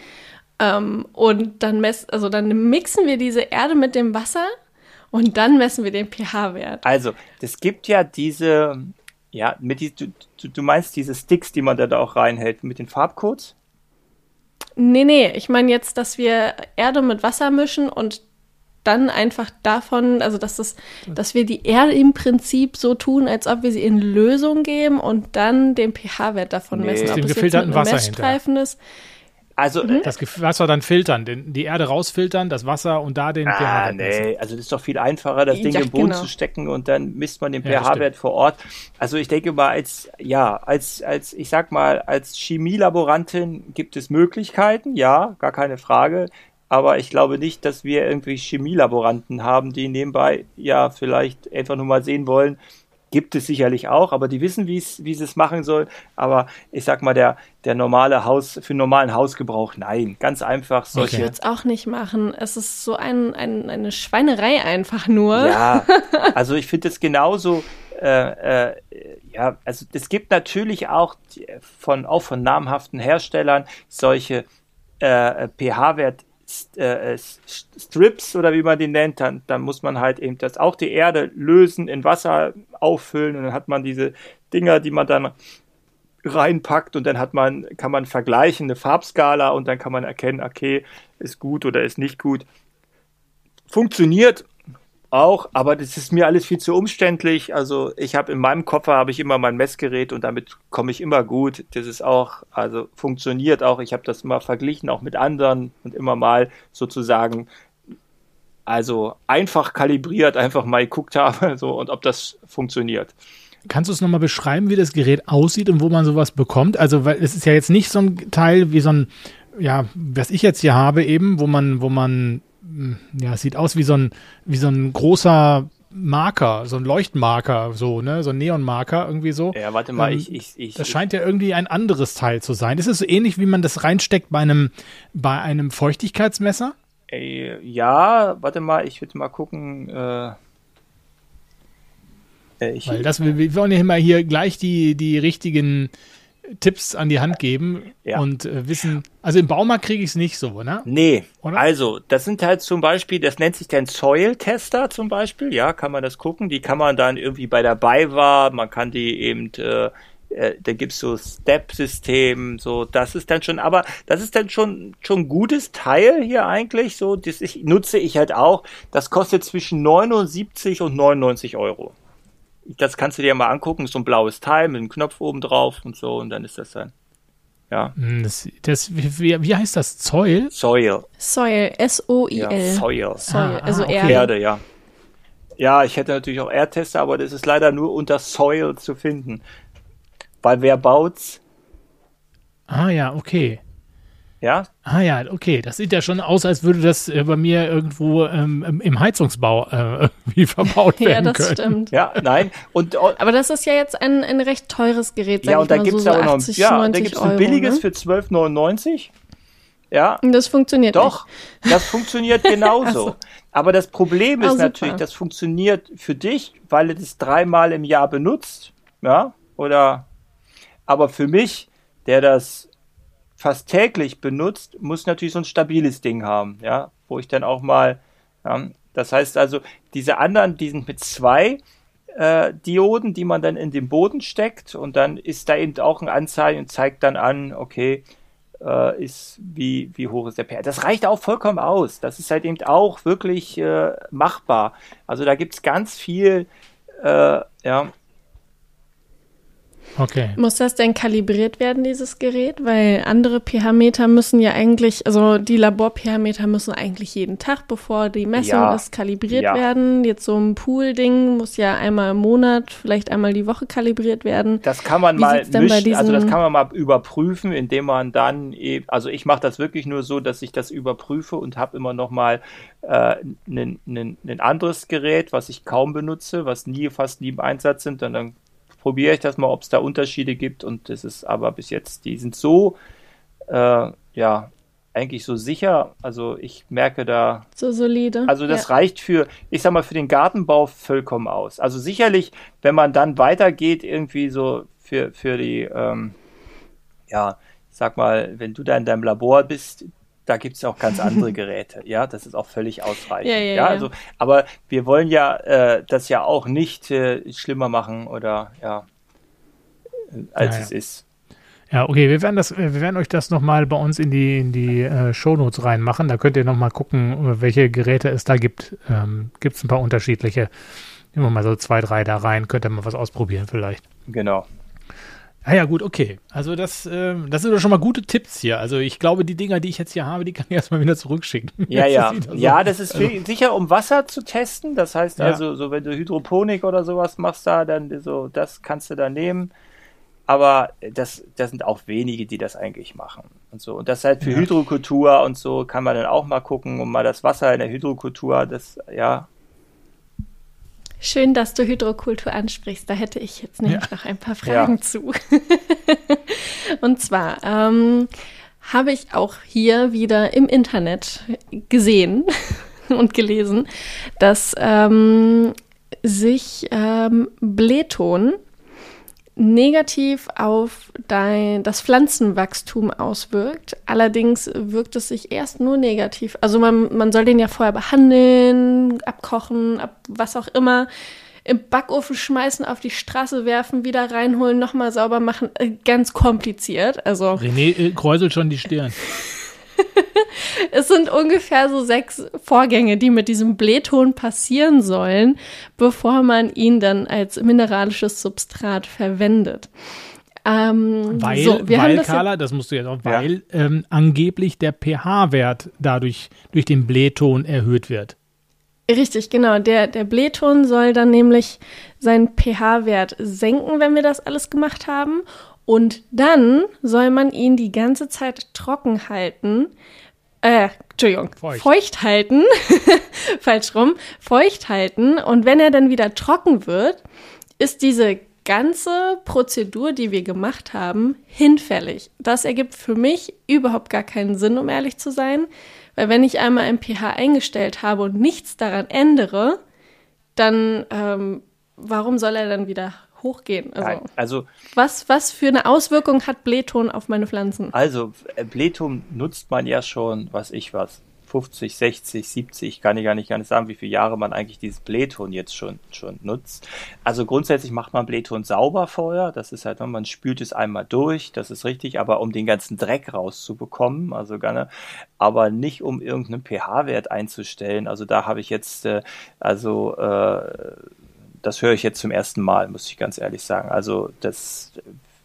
Ähm, und dann mess, also dann mixen wir diese Erde mit dem Wasser und dann messen wir den pH-Wert.
Also, es gibt ja diese, ja, mit die, du, du meinst diese Sticks, die man da auch reinhält, mit den Farbcodes?
Nee, nee, ich meine jetzt, dass wir Erde mit Wasser mischen und dann einfach davon, also dass, das, dass wir die Erde im Prinzip so tun, als ob wir sie in Lösung geben und dann den pH-Wert davon
nee.
messen.
Ob dem gefilterten Wasser Messstreifen
ist.
Also mhm.
das Wasser dann filtern, den, die Erde rausfiltern, das Wasser und da den
ah, pH-Wert. Nee, also das ist doch viel einfacher, das Ding ja, im Boden genau. zu stecken und dann misst man den ja, pH-Wert vor Ort. Also ich denke mal, als ja, als als ich sag mal, als Chemielaborantin gibt es Möglichkeiten, ja, gar keine Frage aber ich glaube nicht, dass wir irgendwie Chemielaboranten haben, die nebenbei ja vielleicht einfach nur mal sehen wollen. Gibt es sicherlich auch, aber die wissen, wie sie es machen sollen. Aber ich sag mal, der, der normale Haus, für normalen Hausgebrauch, nein. Ganz einfach solche.
Ich würde es auch nicht machen. Es ist so ein, ein, eine Schweinerei einfach nur.
Ja, [laughs] also ich finde es genauso. Äh, äh, ja, also es gibt natürlich auch von, auch von namhaften Herstellern solche äh, pH-Wert äh, Strips oder wie man die nennt, dann, dann muss man halt eben das auch die Erde lösen, in Wasser auffüllen und dann hat man diese Dinger, die man dann reinpackt und dann hat man, kann man vergleichen, eine Farbskala und dann kann man erkennen, okay, ist gut oder ist nicht gut. Funktioniert, auch, aber das ist mir alles viel zu umständlich. Also ich habe in meinem Koffer habe ich immer mein Messgerät und damit komme ich immer gut. Das ist auch, also funktioniert auch. Ich habe das immer verglichen, auch mit anderen und immer mal sozusagen, also einfach kalibriert, einfach mal geguckt habe [laughs] so, und ob das funktioniert.
Kannst du es nochmal beschreiben, wie das Gerät aussieht und wo man sowas bekommt? Also, weil es ist ja jetzt nicht so ein Teil wie so ein, ja, was ich jetzt hier habe eben, wo man, wo man ja, es sieht aus wie so ein, wie so ein großer Marker, so ein Leuchtmarker, so, ne, so ein Neonmarker, irgendwie so.
Ja, warte mal,
Ähm,
ich, ich, ich.
Das scheint ja irgendwie ein anderes Teil zu sein. Ist es so ähnlich, wie man das reinsteckt bei einem, bei einem Feuchtigkeitsmesser?
Äh, ja, warte mal, ich würde mal gucken. Äh, äh, ich,
Weil das, wir, wir wollen ja immer hier gleich die, die richtigen Tipps an die Hand geben
Ja.
und äh, wissen, also im Baumarkt kriege ich es nicht so, ne?
Nee,
Oder?
also das sind halt zum Beispiel, das nennt sich dann Soil-Tester zum Beispiel, ja, kann man das gucken. Die kann man dann irgendwie bei der BayWa, man kann die eben, äh, äh, da gibt's so Step-System, so, das ist dann schon, aber das ist dann schon schon ein gutes Teil hier eigentlich, so, das ich, nutze ich halt auch. Das kostet zwischen 79 und 99 Euro. Das kannst du dir mal angucken, so ein blaues Teil mit einem Knopf oben drauf und so, und dann ist das dann, ja,
Hm, Das, das, wie, wie heißt das? Zoll?
Soil.
Soil, S-O-I-L.
Ja, Soil.
Soil,
Ah,
also
ah, okay.
Erde.
Erde, ja. Ja, ich hätte natürlich auch Erdtester, aber das ist leider nur unter Soil zu finden. Weil wer baut's?
Ah ja, okay.
Ja,
Ah ja, okay. Das sieht ja schon aus, als würde das äh, bei mir irgendwo ähm, im- Heizungsbau äh, [laughs] irgendwie verbaut
Ja,
werden
das
können.
stimmt.
ja, nein. Und, und
Aber das ist ja jetzt ein, ein recht teures Gerät,
ja,
ich
und da gibt's
so,
ja
so
auch noch,
80,
ja, da
90
gibt's ein
Euro,
billiges
ne?
für 12,99. Ja,
Und Das funktioniert
Doch, [laughs] das funktioniert genauso.
so.
Aber das Problem ist
super.
natürlich, das funktioniert für dich, weil du das dreimal im Jahr benutzt, ja, oder, aber für mich, der das fast täglich benutzt, muss natürlich so ein stabiles Ding haben, ja, wo ich dann auch mal, ja, das heißt also, diese anderen, die sind mit zwei äh, Dioden, die man dann in den Boden steckt und dann ist da eben auch ein Anzeigen und zeigt dann an, okay, äh, ist, wie, wie hoch ist der PR. Das reicht auch vollkommen aus. Das ist halt eben auch wirklich äh, machbar. Also da gibt's ganz viel, äh, ja,
Okay.
Muss das denn kalibriert werden, dieses Gerät? Weil andere pH-Meter müssen ja eigentlich, also die Labor-pH-Meter müssen eigentlich jeden Tag, bevor die Messung
Ja.
ist, kalibriert
Ja.
werden. Jetzt so ein Pool-Ding muss ja einmal im Monat, vielleicht einmal die Woche kalibriert werden.
das kann man
Wie
mal mischen, also das kann man mal überprüfen, indem man dann eben, also ich mache das wirklich nur so, dass ich das überprüfe und habe immer noch mal äh, ein ein anderes Gerät, was ich kaum benutze, was nie, fast nie im Einsatz sind, und dann probiere ich das mal, ob es da Unterschiede gibt und das ist aber bis jetzt, die sind so, äh, ja, eigentlich so sicher, also ich merke da,
So solide.
also das
ja.
reicht für, ich sag mal, für den Gartenbau vollkommen aus. Also sicherlich, wenn man dann weitergeht, irgendwie so für, für die, ähm, ja, ich sag mal, wenn du da in deinem Labor bist, da gibt's auch ganz andere [laughs] Geräte. Ja, das ist auch völlig ausreichend.
Ja, ja, ja.
Also, aber wir wollen ja äh, das ja auch nicht äh, schlimmer machen oder ja, äh, als
Ja, ja.
es ist.
Ja, okay, wir werden das, wir werden euch das nochmal bei uns in die, in die äh, Shownotes reinmachen. Da könnt ihr nochmal gucken, welche Geräte es da gibt. Ähm, gibt es ein paar unterschiedliche. Nehmen wir mal so zwei, drei da rein, könnt ihr mal was ausprobieren vielleicht.
Genau.
Ah ja, gut, okay. Also das, ähm, das sind doch schon mal gute Tipps hier. Also ich glaube, die Dinger, die ich jetzt hier habe, die kann ich [laughs] erstmal wieder zurückschicken.
Ja,
Das
ja.
wieder so.
Ja, das ist für, sicher, um Wasser zu testen. Das heißt
Ja.
also, so wenn du Hydroponik oder sowas machst da, dann so, das kannst du da nehmen. Aber das, das sind auch wenige, die das eigentlich machen. Und so. Und das halt für
Ja.
Hydrokultur und so kann man dann auch mal gucken, um mal das Wasser in der Hydrokultur, das, ja.
Schön, dass du Hydrokultur ansprichst. Da hätte ich jetzt nämlich
Ja.
noch ein paar Fragen
Ja.
zu. [laughs] Und zwar ähm, habe ich auch hier wieder im Internet gesehen [laughs] und gelesen, dass ähm, sich ähm, Blähton negativ auf dein, das Pflanzenwachstum auswirkt. Allerdings wirkt es sich erst nur negativ. Also man, man soll den ja vorher behandeln, abkochen, ab was auch immer, im Backofen schmeißen, auf die Straße werfen, wieder reinholen, nochmal sauber machen. Äh, Ganz kompliziert. Also
René äh, kräuselt schon die Stirn. [laughs] [laughs]
es sind ungefähr so sechs Vorgänge, die mit diesem Blähton passieren sollen, bevor man ihn dann als mineralisches Substrat verwendet.
Ähm, weil, so, weil das Carla, das musst du jetzt auch, weil ja. ähm, angeblich der pH-Wert dadurch durch den Blähton erhöht wird.
Richtig, genau. Der, der Blähton soll dann nämlich seinen pH-Wert senken, wenn wir das alles gemacht haben. Und dann soll man ihn die ganze Zeit trocken halten. Äh, Entschuldigung, feucht, feucht halten. [laughs] Falsch rum. Feucht halten. Und wenn er dann wieder trocken wird, ist diese ganze Prozedur, die wir gemacht haben, hinfällig. Das ergibt für mich überhaupt gar keinen Sinn, um ehrlich zu sein. Weil wenn ich einmal ein pH eingestellt habe und nichts daran ändere, dann ähm, warum soll er dann wieder hochgehen?
Also, Nein, also
was, was für eine Auswirkung hat Blähton auf meine Pflanzen?
Also Blähton nutzt man ja schon, was ich was, 50, 60, 70, kann ich gar nicht, gar nicht sagen, wie viele Jahre man eigentlich dieses Blähton jetzt schon, schon nutzt. Also grundsätzlich macht man Blähton sauber vorher. Das ist halt, man spült es einmal durch, das ist richtig, aber um den ganzen Dreck rauszubekommen, also gerne, aber nicht um irgendeinen pH-Wert einzustellen. Also da habe ich jetzt, äh, also, äh, das höre ich jetzt zum ersten Mal, muss ich ganz ehrlich sagen. Also das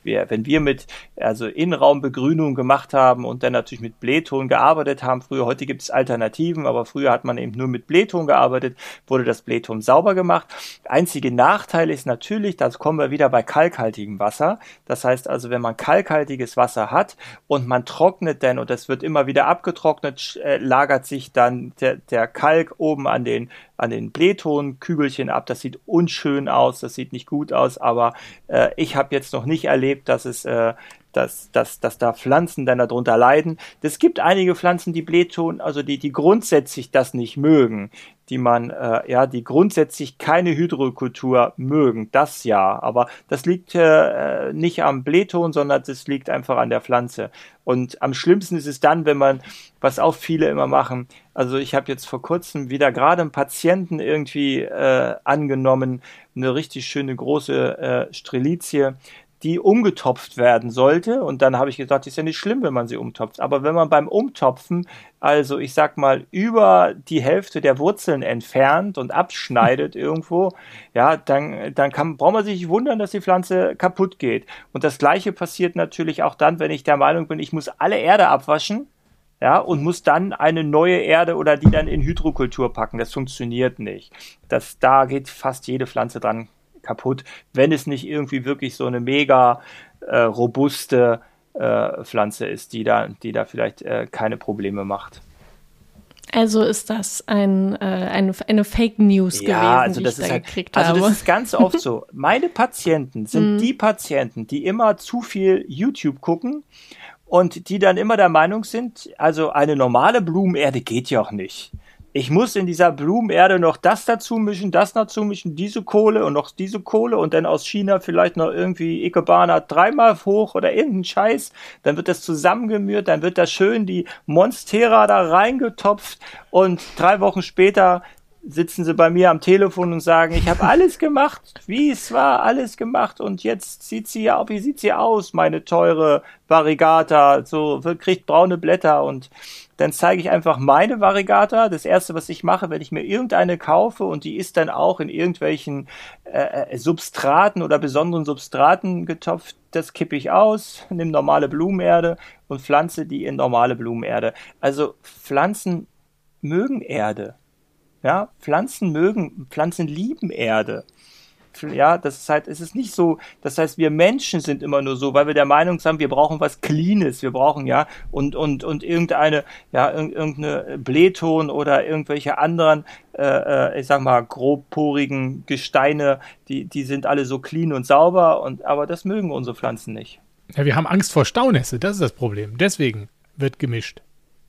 wir, wenn wir mit also Innenraumbegrünung gemacht haben und dann natürlich mit Blähton gearbeitet haben, früher, heute gibt es Alternativen, aber früher hat man eben nur mit Blähton gearbeitet, wurde das Blähton sauber gemacht. Einzige Nachteil ist natürlich, da kommen wir wieder bei kalkhaltigem Wasser. Das heißt also, wenn man kalkhaltiges Wasser hat und man trocknet dann und das wird immer wieder abgetrocknet, äh, lagert sich dann der, der Kalk oben an den an den Blähtonkügelchen ab. Das sieht unschön aus, das sieht nicht gut aus, aber äh, ich habe jetzt noch nicht erlebt, dass es äh, dass, dass, dass da Pflanzen dann darunter leiden. Es gibt einige Pflanzen, die Blähton, also die, die grundsätzlich das nicht mögen die man, äh, ja, die grundsätzlich keine Hydrokultur mögen, das ja, aber das liegt äh, nicht am Blähton, sondern das liegt einfach an der Pflanze. Und am schlimmsten ist es dann, wenn man, was auch viele immer machen, also ich habe jetzt vor kurzem wieder gerade einen Patienten irgendwie äh, angenommen, eine richtig schöne große äh, Strelizie, die umgetopft werden sollte. Und dann habe ich gesagt, ist ja nicht schlimm, wenn man sie umtopft. Aber wenn man beim Umtopfen, also ich sag mal, über die Hälfte der Wurzeln entfernt und abschneidet [laughs] irgendwo, ja, dann, dann kann, braucht man sich nicht wundern, dass die Pflanze kaputt geht. Und das Gleiche passiert natürlich auch dann, wenn ich der Meinung bin, ich muss alle Erde abwaschen. Ja, und muss dann eine neue Erde oder die dann in Hydrokultur packen. Das funktioniert nicht. Das, da geht fast jede Pflanze dran kaputt, wenn es nicht irgendwie wirklich so eine mega äh, robuste äh, Pflanze ist, die da, die da vielleicht äh, keine Probleme macht.
Also ist das ein, äh, eine, eine Fake News ja, gewesen, also die ich da halt, gekriegt
also
habe.
Also das ist ganz oft so. [laughs] Meine Patienten sind mhm. die Patienten, die immer zu viel YouTube gucken und die dann immer der Meinung sind, also eine normale Blumenerde geht ja auch nicht ich muss in dieser Blumenerde noch das dazu mischen, das dazu mischen, diese Kohle und noch diese Kohle und dann aus China vielleicht noch irgendwie Ikebana dreimal hoch oder irgendein Scheiß. Dann wird das zusammengemürt, dann wird da schön die Monstera da reingetopft und drei Wochen später sitzen sie bei mir am Telefon und sagen, ich habe [laughs] alles gemacht, wie es war, alles gemacht und jetzt sieht sie ja, wie sieht sie aus, meine teure Variegata, so kriegt braune Blätter und dann zeige ich einfach meine Variegata. Das erste, was ich mache, wenn ich mir irgendeine kaufe und die ist dann auch in irgendwelchen äh, äh Substraten oder besonderen Substraten getopft, das kippe ich aus, nehme normale Blumenerde und pflanze die in normale Blumenerde. Also Pflanzen mögen Erde. Ja, Pflanzen mögen, Pflanzen lieben Erde. Ja, das ist halt, es ist nicht so, das heißt, wir Menschen sind immer nur so, weil wir der Meinung sind, wir brauchen was Cleanes, wir brauchen ja und und und irgendeine, ja, irgendeine Blähton oder irgendwelche anderen, äh, äh, ich sag mal, grobporigen Gesteine, die die sind alle so clean und sauber und aber das mögen unsere Pflanzen nicht.
Ja, wir haben Angst vor Staunässe, das ist das Problem. Deswegen wird gemischt.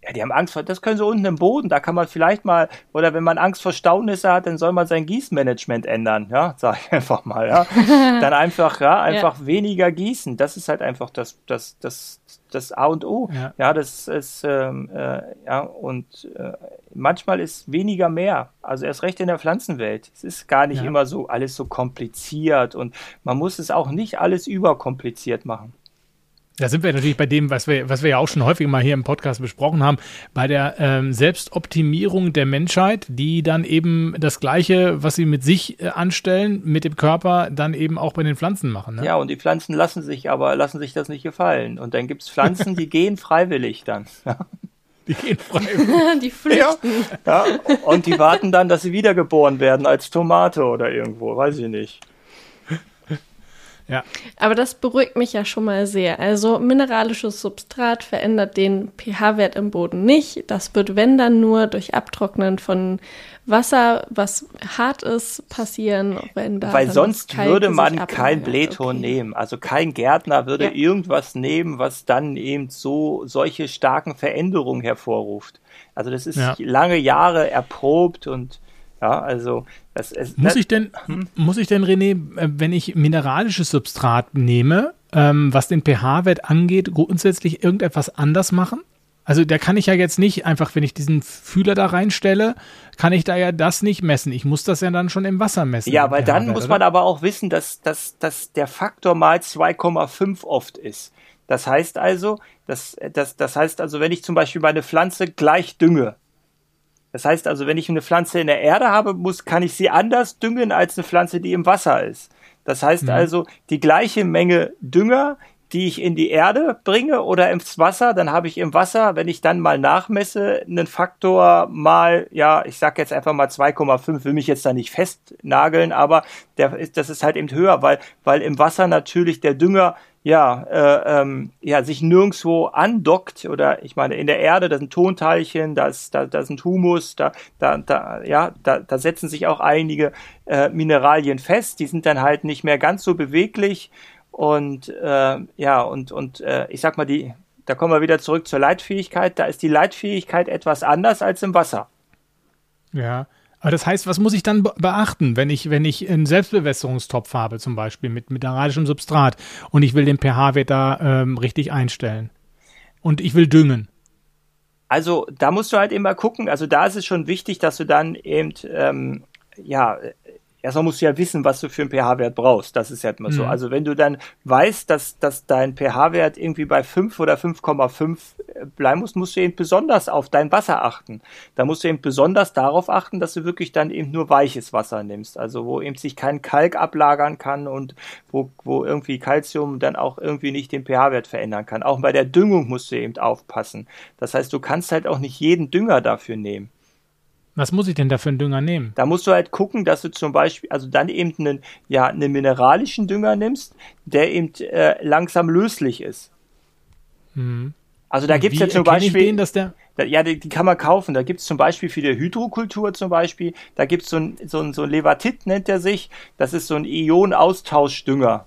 Ja, die haben Angst vor, das können sie unten im Boden, da kann man vielleicht mal, oder wenn man Angst vor Staunisse hat, dann soll man sein Gießmanagement ändern, ja, [laughs] sag ich einfach mal, ja. [laughs] dann einfach, ja, einfach ja. weniger gießen, das ist halt einfach das, das, das, das A und O, ja, ja das ist, ähm, äh, ja, und äh, manchmal ist weniger mehr, also erst recht in der Pflanzenwelt. Es ist gar nicht ja. immer so alles so kompliziert und man muss es auch nicht alles überkompliziert machen.
Da sind wir natürlich bei dem, was wir, was wir ja auch schon häufig mal hier im Podcast besprochen haben, bei der ähm, Selbstoptimierung der Menschheit, die dann eben das Gleiche, was sie mit sich äh, anstellen, mit dem Körper, dann eben auch bei den Pflanzen machen. Ne?
Ja, und die Pflanzen lassen sich aber, lassen sich das nicht gefallen. Und dann gibt's Pflanzen, die gehen freiwillig dann.
Die gehen [laughs] freiwillig.
die flüchten.
Ja, und die warten dann, dass sie wiedergeboren werden als Tomate oder irgendwo, weiß ich nicht.
Ja.
Aber das beruhigt mich ja schon mal sehr. Also mineralisches Substrat verändert den pH-Wert im Boden nicht. Das wird, wenn dann nur durch Abtrocknen von Wasser, was hart ist, passieren, wenn da
Weil sonst würde man kein Blähton
Okay.
nehmen. Also kein Gärtner würde
Ja.
irgendwas nehmen, was dann eben so solche starken Veränderungen hervorruft. Also das ist
Ja.
lange Jahre erprobt und ja, also das ist
Muss ich denn, muss ich denn, René, äh, wenn ich mineralisches Substrat nehme, ähm, was den pH-Wert angeht, grundsätzlich irgendetwas anders machen? Also da kann ich ja jetzt nicht einfach, wenn ich diesen Fühler da reinstelle, kann ich da ja das nicht messen. Ich muss das ja dann schon im Wasser messen.
Ja, weil dann muss man aber auch wissen, dass, dass, dass der Faktor mal 2,5 oft ist. Das heißt also, das, das, das heißt also, wenn ich zum Beispiel meine Pflanze gleich dünge, das heißt also, wenn ich eine Pflanze in der Erde habe, muss, kann ich sie anders düngen als eine Pflanze, die im Wasser ist. Das heißt also, die gleiche Menge Dünger, die ich in die Erde bringe oder ins Wasser, dann habe ich im Wasser, wenn ich dann mal nachmesse, einen Faktor mal, ja, ich sag jetzt einfach mal 2,5, will mich jetzt da nicht festnageln, aber der das ist halt eben höher, weil, weil im Wasser natürlich der Dünger ja, äh, ähm, ja, sich nirgendwo andockt oder ich meine, in der Erde, da sind Tonteilchen, da ist, da, da sind Humus, da, da, da, ja, da, da setzen sich auch einige äh, Mineralien fest, die sind dann halt nicht mehr ganz so beweglich und äh, ja, und, und äh, ich sag mal, die, da kommen wir wieder zurück zur Leitfähigkeit, da ist die Leitfähigkeit etwas anders als im Wasser.
Ja. Aber das heißt, was muss ich dann be beachten, wenn ich, wenn ich einen Selbstbewässerungstopf habe, zum Beispiel mit mineralischem Substrat und ich will den pH-Wert da ähm, richtig einstellen? Und ich will düngen.
Also da musst du halt immer gucken, also da ist es schon wichtig, dass du dann eben, ähm, ja, erstmal musst du ja wissen, was du für einen pH-Wert brauchst. Das ist ja immer so.
Mhm.
Also wenn du dann weißt, dass, dass dein pH-Wert irgendwie bei 5 oder 5,5 bleiben muss, musst du eben besonders auf dein Wasser achten. Da musst du eben besonders darauf achten, dass du wirklich dann eben nur weiches Wasser nimmst. Also wo eben sich kein Kalk ablagern kann und wo, wo irgendwie Calcium dann auch irgendwie nicht den pH-Wert verändern kann. Auch bei der Düngung musst du eben aufpassen. Das heißt, du kannst halt auch nicht jeden Dünger dafür nehmen.
Was muss ich denn da für einen Dünger nehmen?
Da musst du halt gucken, dass du zum Beispiel, also dann eben einen, ja, einen mineralischen Dünger nimmst, der eben äh, langsam löslich ist.
Mhm.
Also da gibt's
Wie
ja zum Beispiel,
den, dass der.
da, ja, die, die kann man kaufen. Da gibt's zum Beispiel für die Hydrokultur zum Beispiel, da gibt's so ein, so ein, so ein Levatit nennt er sich. Das ist so ein Ionenaustauschdünger.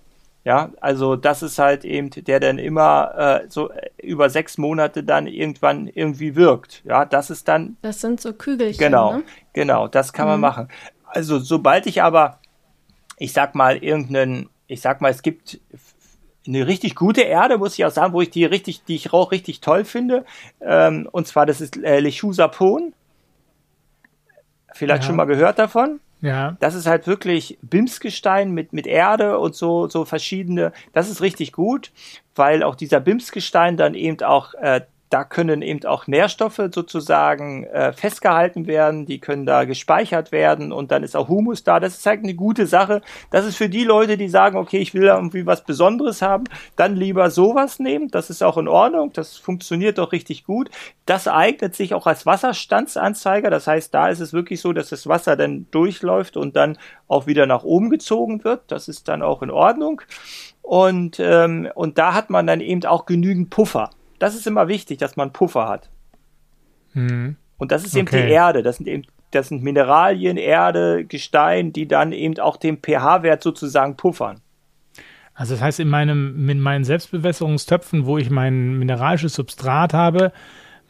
Ja, also das ist halt eben, der dann immer äh, so äh, über sechs Monate dann irgendwann irgendwie wirkt. Ja, das ist dann
Das sind so Kügelchen.
Genau,
Ne?
genau, das kann man machen. Also sobald ich aber, ich sag mal, irgendeinen, ich sag mal, es gibt eine richtig gute Erde, muss ich auch sagen, wo ich die richtig, die ich auch richtig toll finde. Ähm, und zwar, das ist äh, Lechusapon. Vielleicht
Ja.
schon mal gehört davon.
Ja.
Das ist halt wirklich Bimsgestein mit, mit Erde und so, so verschiedene. Das ist richtig gut, weil auch dieser Bimsgestein dann eben auch, äh, da können eben auch Nährstoffe sozusagen äh, festgehalten werden, die können da gespeichert werden und dann ist auch Humus da. Das ist halt eine gute Sache. Das ist für die Leute, die sagen, okay, ich will irgendwie was Besonderes haben, dann lieber sowas nehmen. Das ist auch in Ordnung. Das funktioniert doch richtig gut. Das eignet sich auch als Wasserstandsanzeiger. Das heißt, da ist es wirklich so, dass das Wasser dann durchläuft und dann auch wieder nach oben gezogen wird. Das ist dann auch in Ordnung. Und, ähm, und da hat man dann eben auch genügend Puffer. Das ist immer wichtig, dass man Puffer hat.
Mhm.
Und das ist eben
Okay.
die Erde. Das sind eben das sind Mineralien, Erde, Gestein, die dann eben auch den pH-Wert sozusagen puffern.
Also das heißt, in meinem, in meinen Selbstbewässerungstöpfen, wo ich mein mineralisches Substrat habe,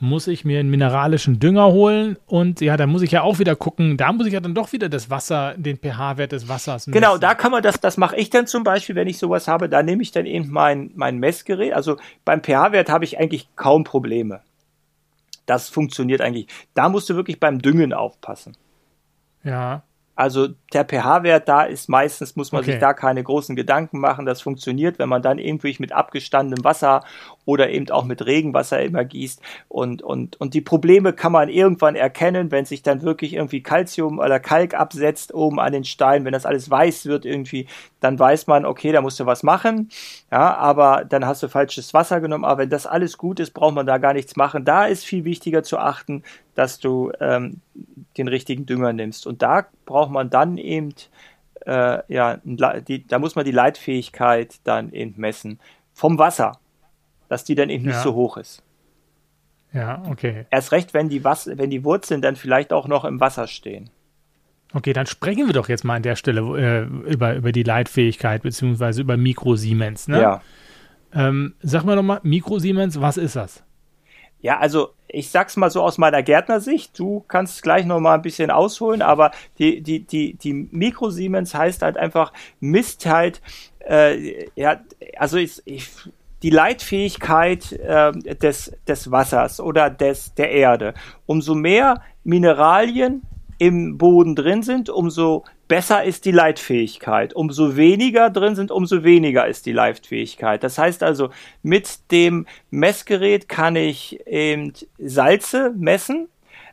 muss ich mir einen mineralischen Dünger holen und ja, da muss ich ja auch wieder gucken, da muss ich ja dann doch wieder das Wasser, den pH-Wert des Wassers messen.
Genau, da kann man das, das mache ich dann zum Beispiel, wenn ich sowas habe, da nehme ich dann eben mein, mein Messgerät. Also beim pH-Wert habe ich eigentlich kaum Probleme. Das funktioniert eigentlich. Da musst du wirklich beim Düngen aufpassen.
Ja.
Also der pH-Wert da ist meistens, muss man
Okay.
sich da keine großen Gedanken machen. Das funktioniert, wenn man dann irgendwie mit abgestandenem Wasser oder eben auch mit Regenwasser immer gießt. Und, und, und die Probleme kann man irgendwann erkennen, wenn sich dann wirklich irgendwie Calcium oder Kalk absetzt oben an den Stein, wenn das alles weiß wird irgendwie, dann weiß man, okay, da musst du was machen. Ja, aber dann hast du falsches Wasser genommen. Aber wenn das alles gut ist, braucht man da gar nichts machen. Da ist viel wichtiger zu achten, dass du ähm, den richtigen Dünger nimmst. Und da braucht man dann eben, äh, ja, die, da muss man die Leitfähigkeit dann eben messen. Vom Wasser, dass die dann eben nicht
Ja.
so hoch ist.
Ja, okay.
Erst recht, wenn die, Was wenn die Wurzeln dann vielleicht auch noch im Wasser stehen.
Okay, dann sprechen wir doch jetzt mal an der Stelle äh, über, über die Leitfähigkeit beziehungsweise über Mikro-Siemens. Ne?
Ja.
Ähm, sag mal nochmal, Mikro-Siemens, was ist das?
Ja, also ich sag's mal so aus meiner Gärtnersicht, du kannst gleich noch mal ein bisschen ausholen, aber die, die, die, die Mikro-Siemens heißt halt einfach, misst halt, äh, ja, also ich, ich, die Leitfähigkeit äh, des, des Wassers oder des, der Erde. Umso mehr Mineralien im Boden drin sind, umso besser ist die Leitfähigkeit. Umso weniger drin sind, umso weniger ist die Leitfähigkeit. Das heißt also, mit dem Messgerät kann ich eben Salze messen,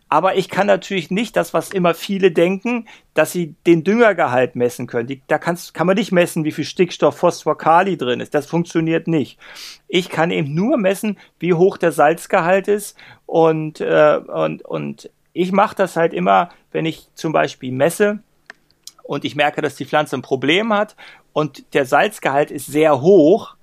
aber ich kann natürlich nicht das, was immer viele denken, dass sie den Düngergehalt messen können. Die, da kannst, kann man nicht messen, wie viel Stickstoff, Phosphor, Kali drin ist. Das funktioniert nicht. Ich kann eben nur messen, wie hoch der Salzgehalt ist und, äh, und, und ich mache das halt immer, wenn ich zum Beispiel messe und ich merke, dass die Pflanze ein Problem hat und der Salzgehalt ist sehr hoch,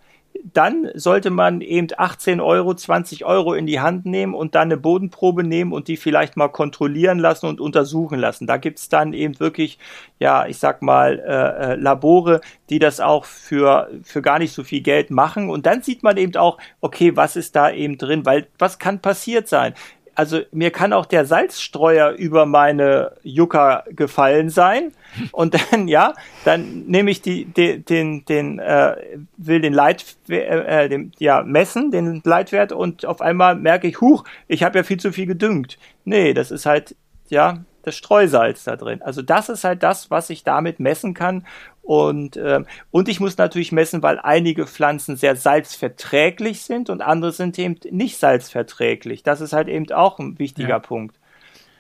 dann sollte man eben 18 Euro, 20 Euro in die Hand nehmen und dann eine Bodenprobe nehmen und die vielleicht mal kontrollieren lassen und untersuchen lassen. Da gibt's dann eben wirklich, ja, ich sag mal, äh, äh, Labore, die das auch für, für gar nicht so viel Geld machen. Und dann sieht man eben auch, okay, was ist da eben drin, weil was kann passiert sein? Also mir kann auch der Salzstreuer über meine Yucca gefallen sein [laughs] und dann ja, dann nehme ich die, den den den äh, will den Leit äh, den, ja messen den Leitwert und auf einmal merke ich, huch, ich habe ja viel zu viel gedüngt. Nee, das ist halt ja das Streusalz da drin. Also das ist halt das, was ich damit messen kann. Und, ähm, und ich muss natürlich messen, weil einige Pflanzen sehr salzverträglich sind und andere sind eben nicht salzverträglich. Das ist halt eben auch ein wichtiger
Ja.
Punkt.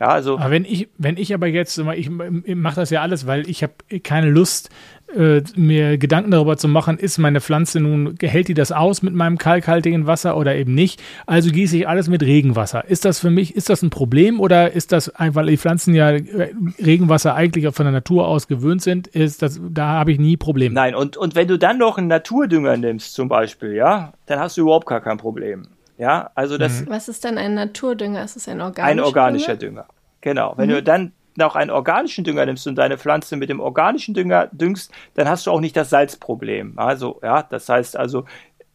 Ja, also
Aber wenn ich, wenn ich aber jetzt, ich, ich mache das ja alles, weil ich habe keine Lust, äh, mir Gedanken darüber zu machen, ist meine Pflanze nun, hält die das aus mit meinem kalkhaltigen Wasser oder eben nicht? Also gieße ich alles mit Regenwasser. Ist das für mich, ist das ein Problem oder ist das, weil die Pflanzen ja äh, Regenwasser eigentlich von der Natur aus gewöhnt sind, ist das, da habe ich nie Probleme.
Nein, und, und wenn du dann noch einen Naturdünger nimmst, zum Beispiel, ja, dann hast du überhaupt gar kein Problem. Ja, also das
Was ist denn ein Naturdünger? Ist es ein organischer
ein organischer
Dünger?
Dünger. Genau. Wenn du dann noch einen organischen Dünger nimmst und deine Pflanze mit dem organischen Dünger düngst, dann hast du auch nicht das Salzproblem. Also, ja, das heißt also,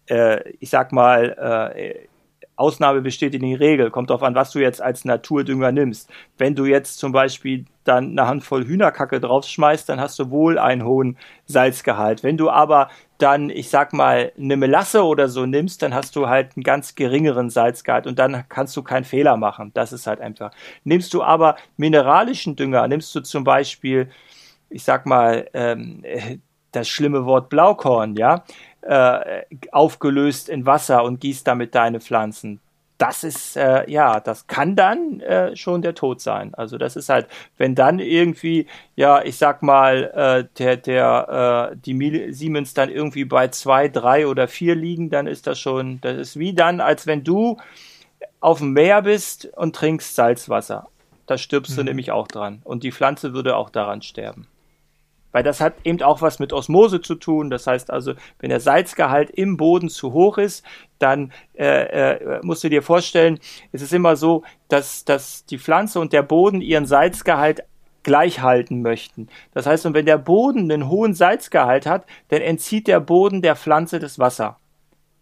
äh, ich sag mal, äh, Ausnahme bestätigt die Regel. Kommt darauf an, was du jetzt als Naturdünger nimmst. Wenn du jetzt zum Beispiel dann eine Handvoll Hühnerkacke draufschmeißt, dann hast du wohl einen hohen Salzgehalt. Wenn du aber dann, ich sag mal, eine Melasse oder so nimmst, dann hast du halt einen ganz geringeren Salzgehalt und dann kannst du keinen Fehler machen. Das ist halt einfach. Nimmst du aber mineralischen Dünger, nimmst du zum Beispiel, ich sag mal, ähm, das schlimme Wort Blaukorn, ja, äh, aufgelöst in Wasser und gießt damit deine Pflanzen. Das ist, äh, ja, das kann dann äh, schon der Tod sein. Also das ist halt, wenn dann irgendwie, ja, ich sag mal, äh, der, der, äh, die Mil Siemens dann irgendwie bei zwei, drei oder vier liegen, dann ist das schon, das ist wie dann, als wenn du auf dem Meer bist und trinkst Salzwasser. Da stirbst du nämlich auch dran. Und die Pflanze würde auch daran sterben. Weil das hat eben auch was mit Osmose zu tun. Das heißt also, wenn der Salzgehalt im Boden zu hoch ist, dann äh, äh, musst du dir vorstellen, es ist immer so, dass, dass die Pflanze und der Boden ihren Salzgehalt gleich halten möchten. Das heißt, und wenn der Boden einen hohen Salzgehalt hat, dann entzieht der Boden der Pflanze das Wasser.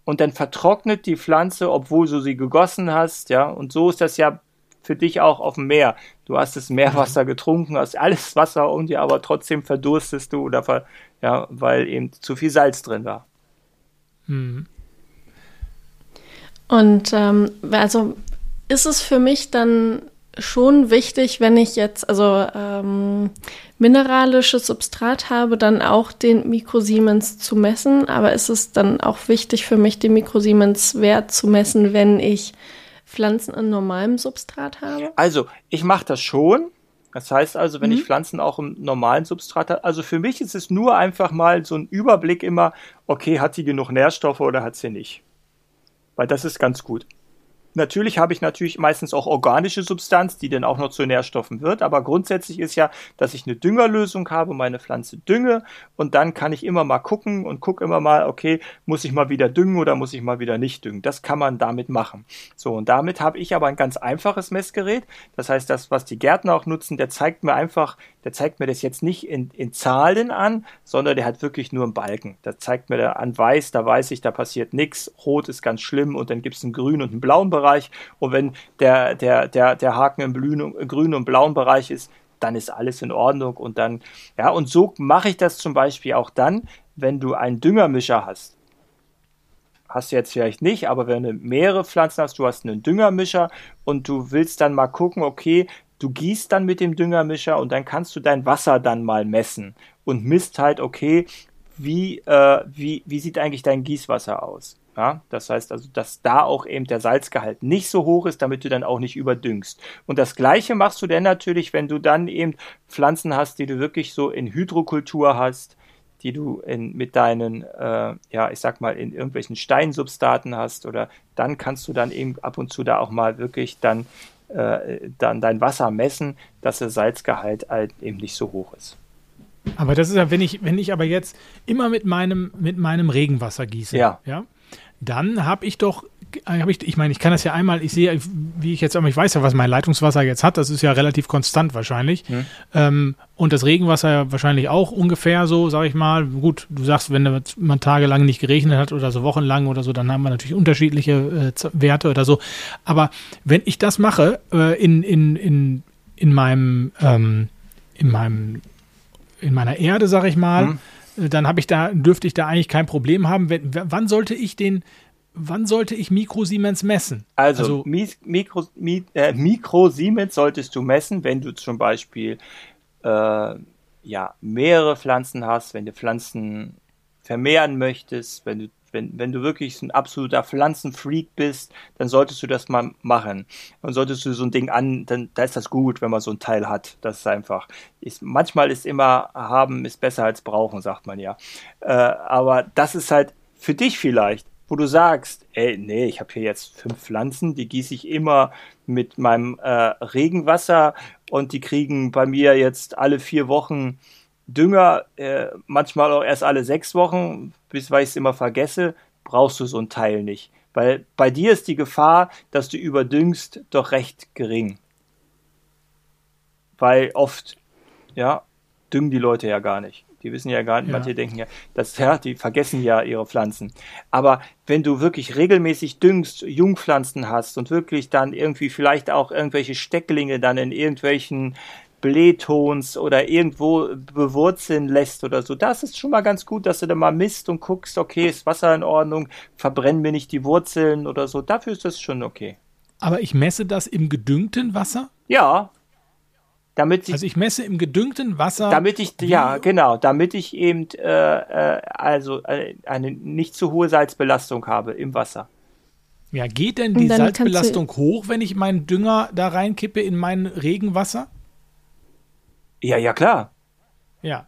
Und dann vertrocknet die Pflanze, obwohl du sie gegossen hast, ja. Und so ist das ja für dich auch auf dem Meer. Du hast das Meerwasser getrunken, hast alles Wasser um dir, aber trotzdem verdurstest du oder ver, ja, weil eben zu viel Salz drin war.
Hm.
Und ähm, also ist es für mich dann schon wichtig, wenn ich jetzt also ähm, mineralisches Substrat habe, dann auch den Mikrosiemens zu messen. Aber ist es dann auch wichtig für mich, den Mikrosiemens-Wert zu messen, wenn ich Pflanzen in normalem Substrat habe?
Also, ich mache das schon. Das heißt also, wenn mhm. ich Pflanzen auch im normalen Substrat habe, also für mich ist es nur einfach mal so ein Überblick immer, okay, hat sie genug Nährstoffe oder hat sie nicht? Weil das ist ganz gut. Natürlich habe ich natürlich meistens auch organische Substanz, die dann auch noch zu Nährstoffen wird, aber grundsätzlich ist ja, dass ich eine Düngerlösung habe, meine Pflanze dünge und dann kann ich immer mal gucken und gucke immer mal, okay, muss ich mal wieder düngen oder muss ich mal wieder nicht düngen. Das kann man damit machen. So, und damit habe ich aber ein ganz einfaches Messgerät. Das heißt, das, was die Gärtner auch nutzen, der zeigt mir einfach, der zeigt mir das jetzt nicht in, in Zahlen an, sondern der hat wirklich nur einen Balken. Der zeigt mir da an weiß, da weiß ich, da passiert nichts. Rot ist ganz schlimm und dann gibt es einen grünen und einen blauen Bereich. Bereich. Und wenn der, der, der, der Haken im grünen und blauen Bereich ist, dann ist alles in Ordnung. Und dann, ja, und so mache ich das zum Beispiel auch dann, wenn du einen Düngermischer hast. Hast du jetzt vielleicht nicht, aber wenn du mehrere Pflanzen hast, du hast einen Düngermischer und du willst dann mal gucken, okay, du gießt dann mit dem Düngermischer und dann kannst du dein Wasser dann mal messen und misst halt, okay, wie, äh, wie, wie sieht eigentlich dein Gießwasser aus? Ja, das heißt also, dass da auch eben der Salzgehalt nicht so hoch ist, damit du dann auch nicht überdüngst. Und das Gleiche machst du dann natürlich, wenn du dann eben Pflanzen hast, die du wirklich so in Hydrokultur hast, die du in, mit deinen, äh, ja, ich sag mal, in irgendwelchen Steinsubstraten hast oder dann kannst du dann eben ab und zu da auch mal wirklich dann, äh, dann dein Wasser messen, dass der Salzgehalt halt eben nicht so hoch ist.
Aber das ist ja, wenn ich, wenn ich aber jetzt immer mit meinem, mit meinem Regenwasser gieße,
ja,
ja dann habe ich doch, hab ich, ich meine, ich kann das ja einmal, ich sehe, wie ich jetzt, ich weiß ja, was mein Leitungswasser jetzt hat, das ist ja relativ konstant wahrscheinlich. Mhm. Ähm, und das Regenwasser ja wahrscheinlich auch ungefähr so, sage ich mal. Gut, du sagst, wenn man tagelang nicht geregnet hat oder so wochenlang oder so, dann haben wir natürlich unterschiedliche äh, Werte oder so. Aber wenn ich das mache äh, in, in, in, in meinem, ähm, in meinem, in meiner Erde, sage ich mal, mhm dann habe ich da, dürfte ich da eigentlich kein Problem haben. Wenn, wann sollte ich den, wann sollte ich Mikrosiemens messen?
Also, also Mikro, äh, Mikrosiemens solltest du messen, wenn du zum Beispiel äh, ja, mehrere Pflanzen hast, wenn du Pflanzen vermehren möchtest, wenn du wenn, wenn du wirklich ein absoluter Pflanzenfreak bist, dann solltest du das mal machen. Und solltest du so ein Ding an, dann da ist das gut, wenn man so ein Teil hat. Das ist einfach. Ist, manchmal ist immer haben ist besser als brauchen, sagt man ja. Äh, aber das ist halt für dich vielleicht, wo du sagst, ey, nee, ich habe hier jetzt fünf Pflanzen, die gieße ich immer mit meinem äh, Regenwasser und die kriegen bei mir jetzt alle vier Wochen Dünger, äh, manchmal auch erst alle sechs Wochen, bis weil ich es immer vergesse, brauchst du so ein Teil nicht. Weil bei dir ist die Gefahr, dass du überdüngst, doch recht gering. Weil oft, ja, düngen die Leute ja gar nicht. Die wissen ja gar nicht, ja. manche denken ja, dass, ja, die vergessen ja ihre Pflanzen. Aber wenn du wirklich regelmäßig düngst, Jungpflanzen hast und wirklich dann irgendwie vielleicht auch irgendwelche Stecklinge dann in irgendwelchen Blähtons oder irgendwo bewurzeln lässt oder so. Das ist schon mal ganz gut, dass du da mal misst und guckst, okay, ist Wasser in Ordnung, verbrennen mir nicht die Wurzeln oder so. Dafür ist das schon okay.
Aber ich messe das im gedüngten Wasser?
Ja.
Damit ich, also ich messe im gedüngten Wasser.
Damit ich, ja, genau, damit ich eben äh, äh, also äh, eine nicht zu hohe Salzbelastung habe im Wasser.
Ja, geht denn die Salzbelastung hoch, wenn ich meinen Dünger da reinkippe in mein Regenwasser?
Ja, ja, klar.
Ja.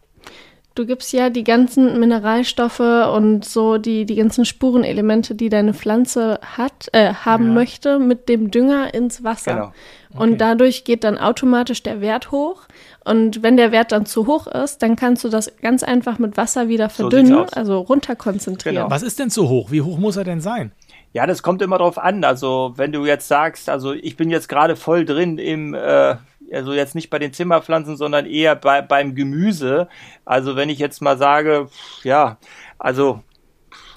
Du gibst ja die ganzen Mineralstoffe und so die, die ganzen Spurenelemente, die deine Pflanze hat, äh, haben ja. möchte, mit dem Dünger ins Wasser. Genau. Okay. Und dadurch geht dann automatisch der Wert hoch. Und wenn der Wert dann zu hoch ist, dann kannst du das ganz einfach mit Wasser wieder verdünnen, so also runterkonzentrieren. Genau.
Was ist denn zu hoch? Wie hoch muss er denn sein?
Ja, das kommt immer drauf an. Also, wenn du jetzt sagst, also ich bin jetzt gerade voll drin im, äh, also jetzt nicht bei den Zimmerpflanzen, sondern eher bei, beim Gemüse. Also wenn ich jetzt mal sage, ja, also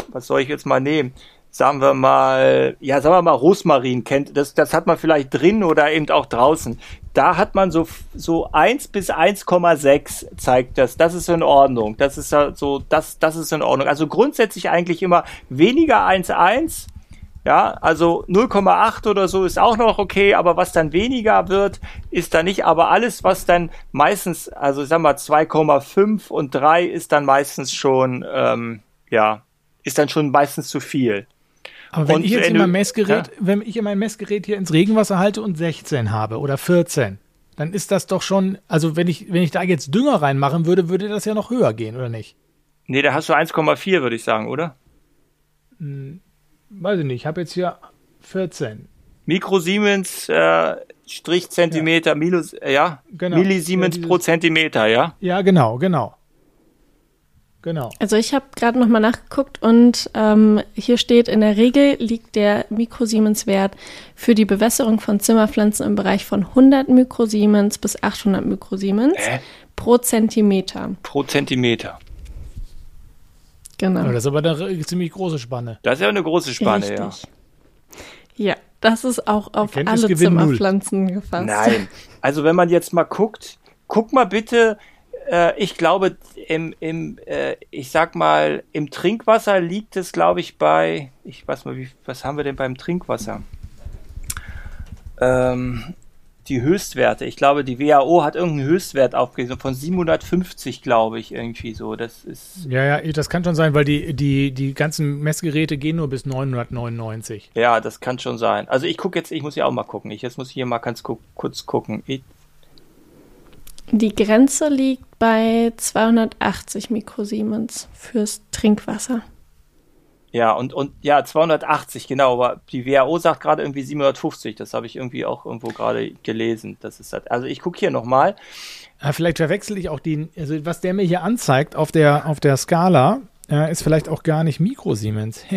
was soll ich jetzt mal nehmen? Sagen wir mal, ja, sagen wir mal Rosmarin kennt, das, das hat man vielleicht drin oder eben auch draußen. Da hat man so, so 1 bis 1,6 zeigt das. Das ist in Ordnung. Das ist so, das, das ist in Ordnung. Also grundsätzlich eigentlich immer weniger 1,1 Ja, also 0,8 oder so ist auch noch okay, aber was dann weniger wird, ist da nicht. Aber alles, was dann meistens, also sagen wir 2,5 und 3 ist dann meistens schon, ähm, ja, ist dann schon meistens zu viel.
Aber wenn
Und
ich jetzt in
du-
mein Messgerät,
ja.
wenn ich in mein Messgerät hier ins Regenwasser halte und 16 habe oder 14, dann ist das doch schon, also wenn ich, wenn ich da jetzt Dünger reinmachen würde, würde das ja noch höher gehen, oder nicht?
Nee, da hast du 1,4, würde ich sagen, oder?
Weiß ich nicht, ich habe jetzt hier 14.
Mikrosiemens äh, Strich Zentimeter, Minus, äh, ja,
Genau.
Millisiemens
Ja,
pro Zentimeter, ja.
Ja, genau, genau. Genau.
Also ich habe gerade nochmal nachgeguckt und ähm, hier steht, in der Regel liegt der Mikrosiemens-Wert für die Bewässerung von Zimmerpflanzen im Bereich von 100 Mikrosiemens bis 800 Mikrosiemens
Hä?
pro Zentimeter.
Pro Zentimeter.
Genau.
Aber das ist aber eine ziemlich große Spanne.
Das ist ja eine große Spanne, ja.
Richtig. Ja, das ist auch auf alle
null.
Zimmerpflanzen gefasst.
Nein. [laughs] Also wenn man jetzt mal guckt, guck mal bitte, äh, ich glaube, im, im äh, ich sag mal, im Trinkwasser liegt es, glaube ich, bei, ich weiß mal, wie, was haben wir denn beim Trinkwasser? Ähm, die Höchstwerte. Ich glaube, die WHO hat irgendeinen Höchstwert aufgegeben von 750, glaube ich, irgendwie so. Das ist,
Ja, ja, das kann schon sein, weil die, die, die ganzen Messgeräte gehen nur bis 999.
ja, das kann schon sein. Also ich gucke jetzt, ich muss ja auch mal gucken. Ich, jetzt muss ich hier mal ganz gu kurz gucken. Ich,
Die Grenze liegt bei 280 Mikrosiemens fürs Trinkwasser.
Ja, und, und ja, 280, genau, aber die WHO sagt gerade irgendwie 750, das habe ich irgendwie auch irgendwo gerade gelesen. Das ist halt, also ich gucke hier nochmal.
Ja, vielleicht verwechsel ich auch die, also was der mir hier anzeigt auf der, auf der Skala, ja, ist vielleicht auch gar nicht Mikrosiemens. [laughs]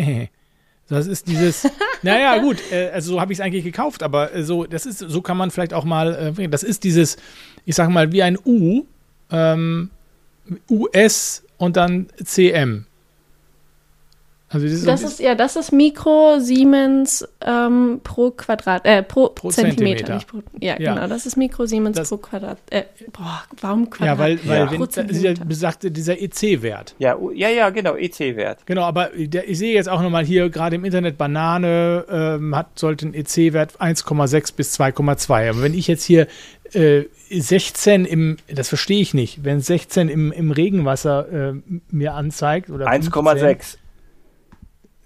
Das ist dieses, [laughs] naja, gut, äh, also so habe ich es eigentlich gekauft, aber äh, so, das ist, so kann man vielleicht auch mal, äh, das ist dieses, ich sag mal, wie ein U, ähm, US und dann CM. Also dieses,
Das ist ja, das ist Mikrosiemens ähm, pro Quadrat, äh, pro,
Pro
Zentimeter.
Zentimeter.
Nicht pro, ja,
Ja.
genau, das ist Mikrosiemens
Das-
pro Quadrat. Äh, boah, warum Quadrat?
ja, weil, weil
Ja.
wenn,
Pro
dieser
Zentimeter.
besagte, dieser EC-Wert.
Ja, ja, ja, genau, EC-Wert.
Genau, aber der, ich sehe jetzt auch nochmal hier gerade im Internet, Banane ähm, hat, sollte ein EC-Wert 1,6 bis 2,2. Aber wenn ich jetzt hier äh, 16 im, das verstehe ich nicht, wenn 16 im, im Regenwasser äh, mir anzeigt oder 15,
1,6.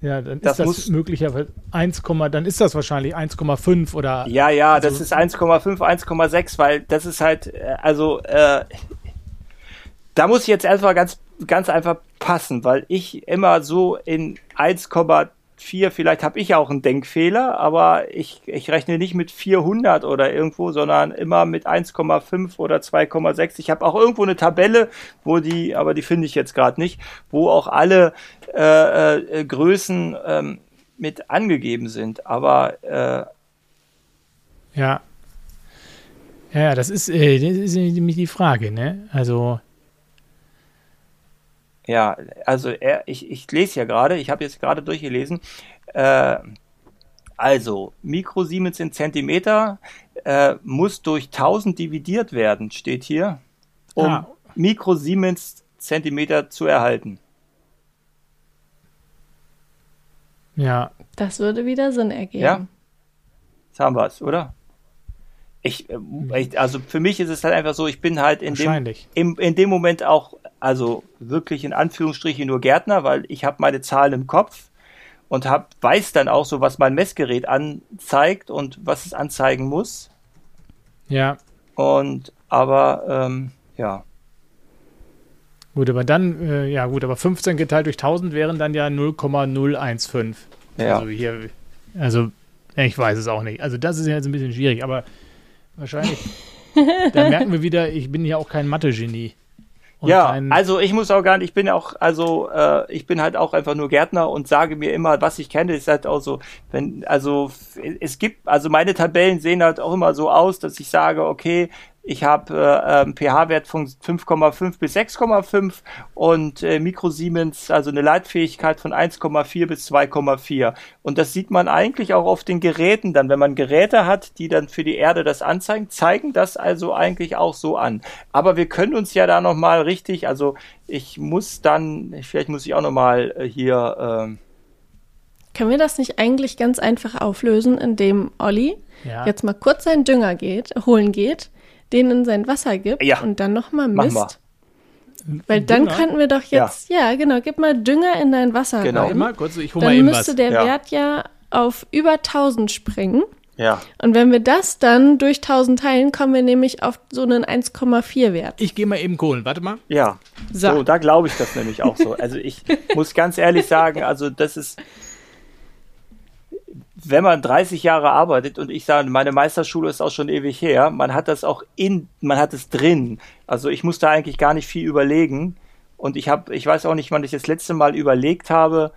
Ja, dann
Das
ist das
muss-
möglicherweise 1, dann ist das wahrscheinlich 1,5 oder
Ja, ja,
Also-
das ist 1,5, 1,6, weil das ist halt, äh, also, äh, da muss ich jetzt erstmal ganz, ganz einfach passen, weil ich immer so in 1,4, vielleicht habe ich auch einen Denkfehler, aber ich, ich rechne nicht mit 400 oder irgendwo, sondern immer mit 1,5 oder 2,6. Ich habe auch irgendwo eine Tabelle, wo die, aber die finde ich jetzt gerade nicht, wo auch alle äh, äh, Größen ähm, mit angegeben sind. Aber äh,
Ja. Ja, ja, das ist, äh, das ist nämlich die Frage, ne? Also,
Ja, also er, ich, ich lese ja gerade, ich habe jetzt gerade durchgelesen. Äh, also, Mikrosiemens in Zentimeter äh, muss durch 1000 dividiert werden, steht hier, um
Ah.
Mikrosiemens Zentimeter zu erhalten.
ja,
Das würde wieder Sinn ergeben.
Ja. Jetzt haben wir es, oder? Ich, äh, ich, also für mich ist es halt einfach so, ich bin halt in dem, im, in dem Moment auch, also wirklich in Anführungsstrichen nur Gärtner, weil ich habe meine Zahlen im Kopf und hab, weiß dann auch so, was mein Messgerät anzeigt und was es anzeigen muss.
Ja,
Und aber ähm, ja,
gut, aber dann, äh, ja gut, aber 15 geteilt durch 1000 wären dann ja 0,015.
ja.
Also hier, also ich weiß es auch nicht. Also das ist jetzt ein bisschen schwierig, aber wahrscheinlich, [laughs] da merken wir wieder, ich bin ja auch kein Mathe-Genie. Und
ja, also ich muss auch gar nicht, ich bin auch, also äh, ich bin halt auch einfach nur Gärtner und sage mir immer, was ich kenne, ist halt auch so, wenn, also es gibt, also meine Tabellen sehen halt auch immer so aus, dass ich sage, okay, ich habe äh, ähm, pH-Wert von 5,5 bis 6,5 und äh, Mikrosiemens, also eine Leitfähigkeit von 1,4 bis 2,4. Und das sieht man eigentlich auch auf den Geräten dann, wenn man Geräte hat, die dann für die Erde das anzeigen, zeigen das also eigentlich auch so an. Aber wir können uns ja da nochmal richtig, also ich muss dann, vielleicht muss ich auch nochmal hier, ähm,
Können wir das nicht eigentlich ganz einfach auflösen, indem Olli
Ja.
jetzt mal kurz seinen Dünger geht, holen geht, den in sein Wasser gibt
Ja.
und dann nochmal
Mach
misst?
mal.
Weil dann
Dünger?
könnten wir doch jetzt, ja. genau, gib mal Dünger in dein Wasser
Genau.
rein.
Mal kurz, ich hole mal
Dann
eben
müsste
was.
der
Ja.
Wert ja auf über 1000 springen.
Ja.
Und wenn wir das dann durch 1000 teilen, kommen wir nämlich auf so einen 1,4 Wert.
Ich gehe mal eben kohlen. Warte mal.
Ja.
So.
So, da glaube ich das nämlich auch so. Also ich [laughs] muss ganz ehrlich sagen, also das ist, wenn man 30 Jahre arbeitet und ich sage, meine Meisterschule ist auch schon ewig her, man hat das auch in, man hat es drin. Also ich muss da eigentlich gar nicht viel überlegen. Und ich habe, ich weiß auch nicht, wann ich das letzte Mal überlegt habe,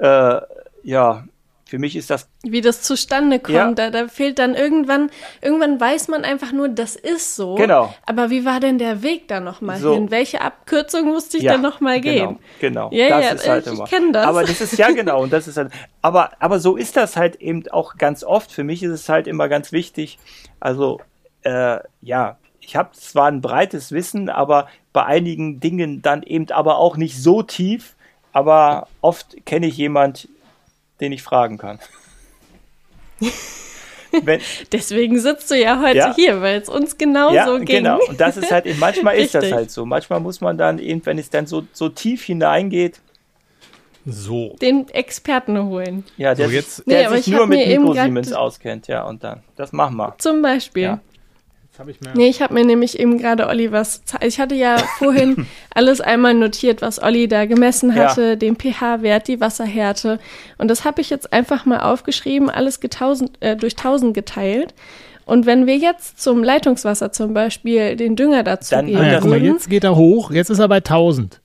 äh, ja, für mich ist das
Wie das zustande kommt,
Ja.
da, da fehlt dann irgendwann, irgendwann weiß man einfach nur, das ist so.
Genau.
Aber wie war denn der Weg da nochmal
So.
hin? Welche Abkürzung musste ich
Ja,
denn nochmal gehen?
Genau, genau.
Ja,
das
ja,
ist halt
ich- ich
immer.
kenn das.
Aber das ist ja genau und das ist halt. Aber aber so ist das halt eben auch ganz oft. Für mich ist es halt immer ganz wichtig. Also äh, ja, ich habe zwar ein breites Wissen, aber bei einigen Dingen dann eben aber auch nicht so tief. Aber oft kenne ich jemand, den ich fragen kann. [laughs] Wenn,
Deswegen sitzt du ja heute
Ja.
hier, weil es uns genauso
ja,
ging.
genau. Und das ist halt, manchmal ist das [laughs] halt so. Manchmal muss man dann eben, wenn es dann so, so tief hineingeht,
So.
Den Experten holen.
Ja, der,
So, jetzt-
sich, der
Nee,
sich
ich
nur mit Mikro-Siemens auskennt, ja, und dann, das machen wir.
Zum Beispiel.
Ja.
Habe ich mir.
Nee, ich habe mir nämlich eben gerade Olli was. Ich hatte ja vorhin [laughs] alles einmal notiert, was Olli da gemessen
Ja.
hatte, den pH-Wert, die Wasserhärte. Und das habe ich jetzt einfach mal aufgeschrieben, alles getausend, äh, durch 1000 geteilt. Und wenn wir jetzt zum Leitungswasser zum Beispiel den Dünger dazu
Dann
geben
ja, guck mal,
würden,
jetzt geht er hoch. Jetzt ist er bei 1000.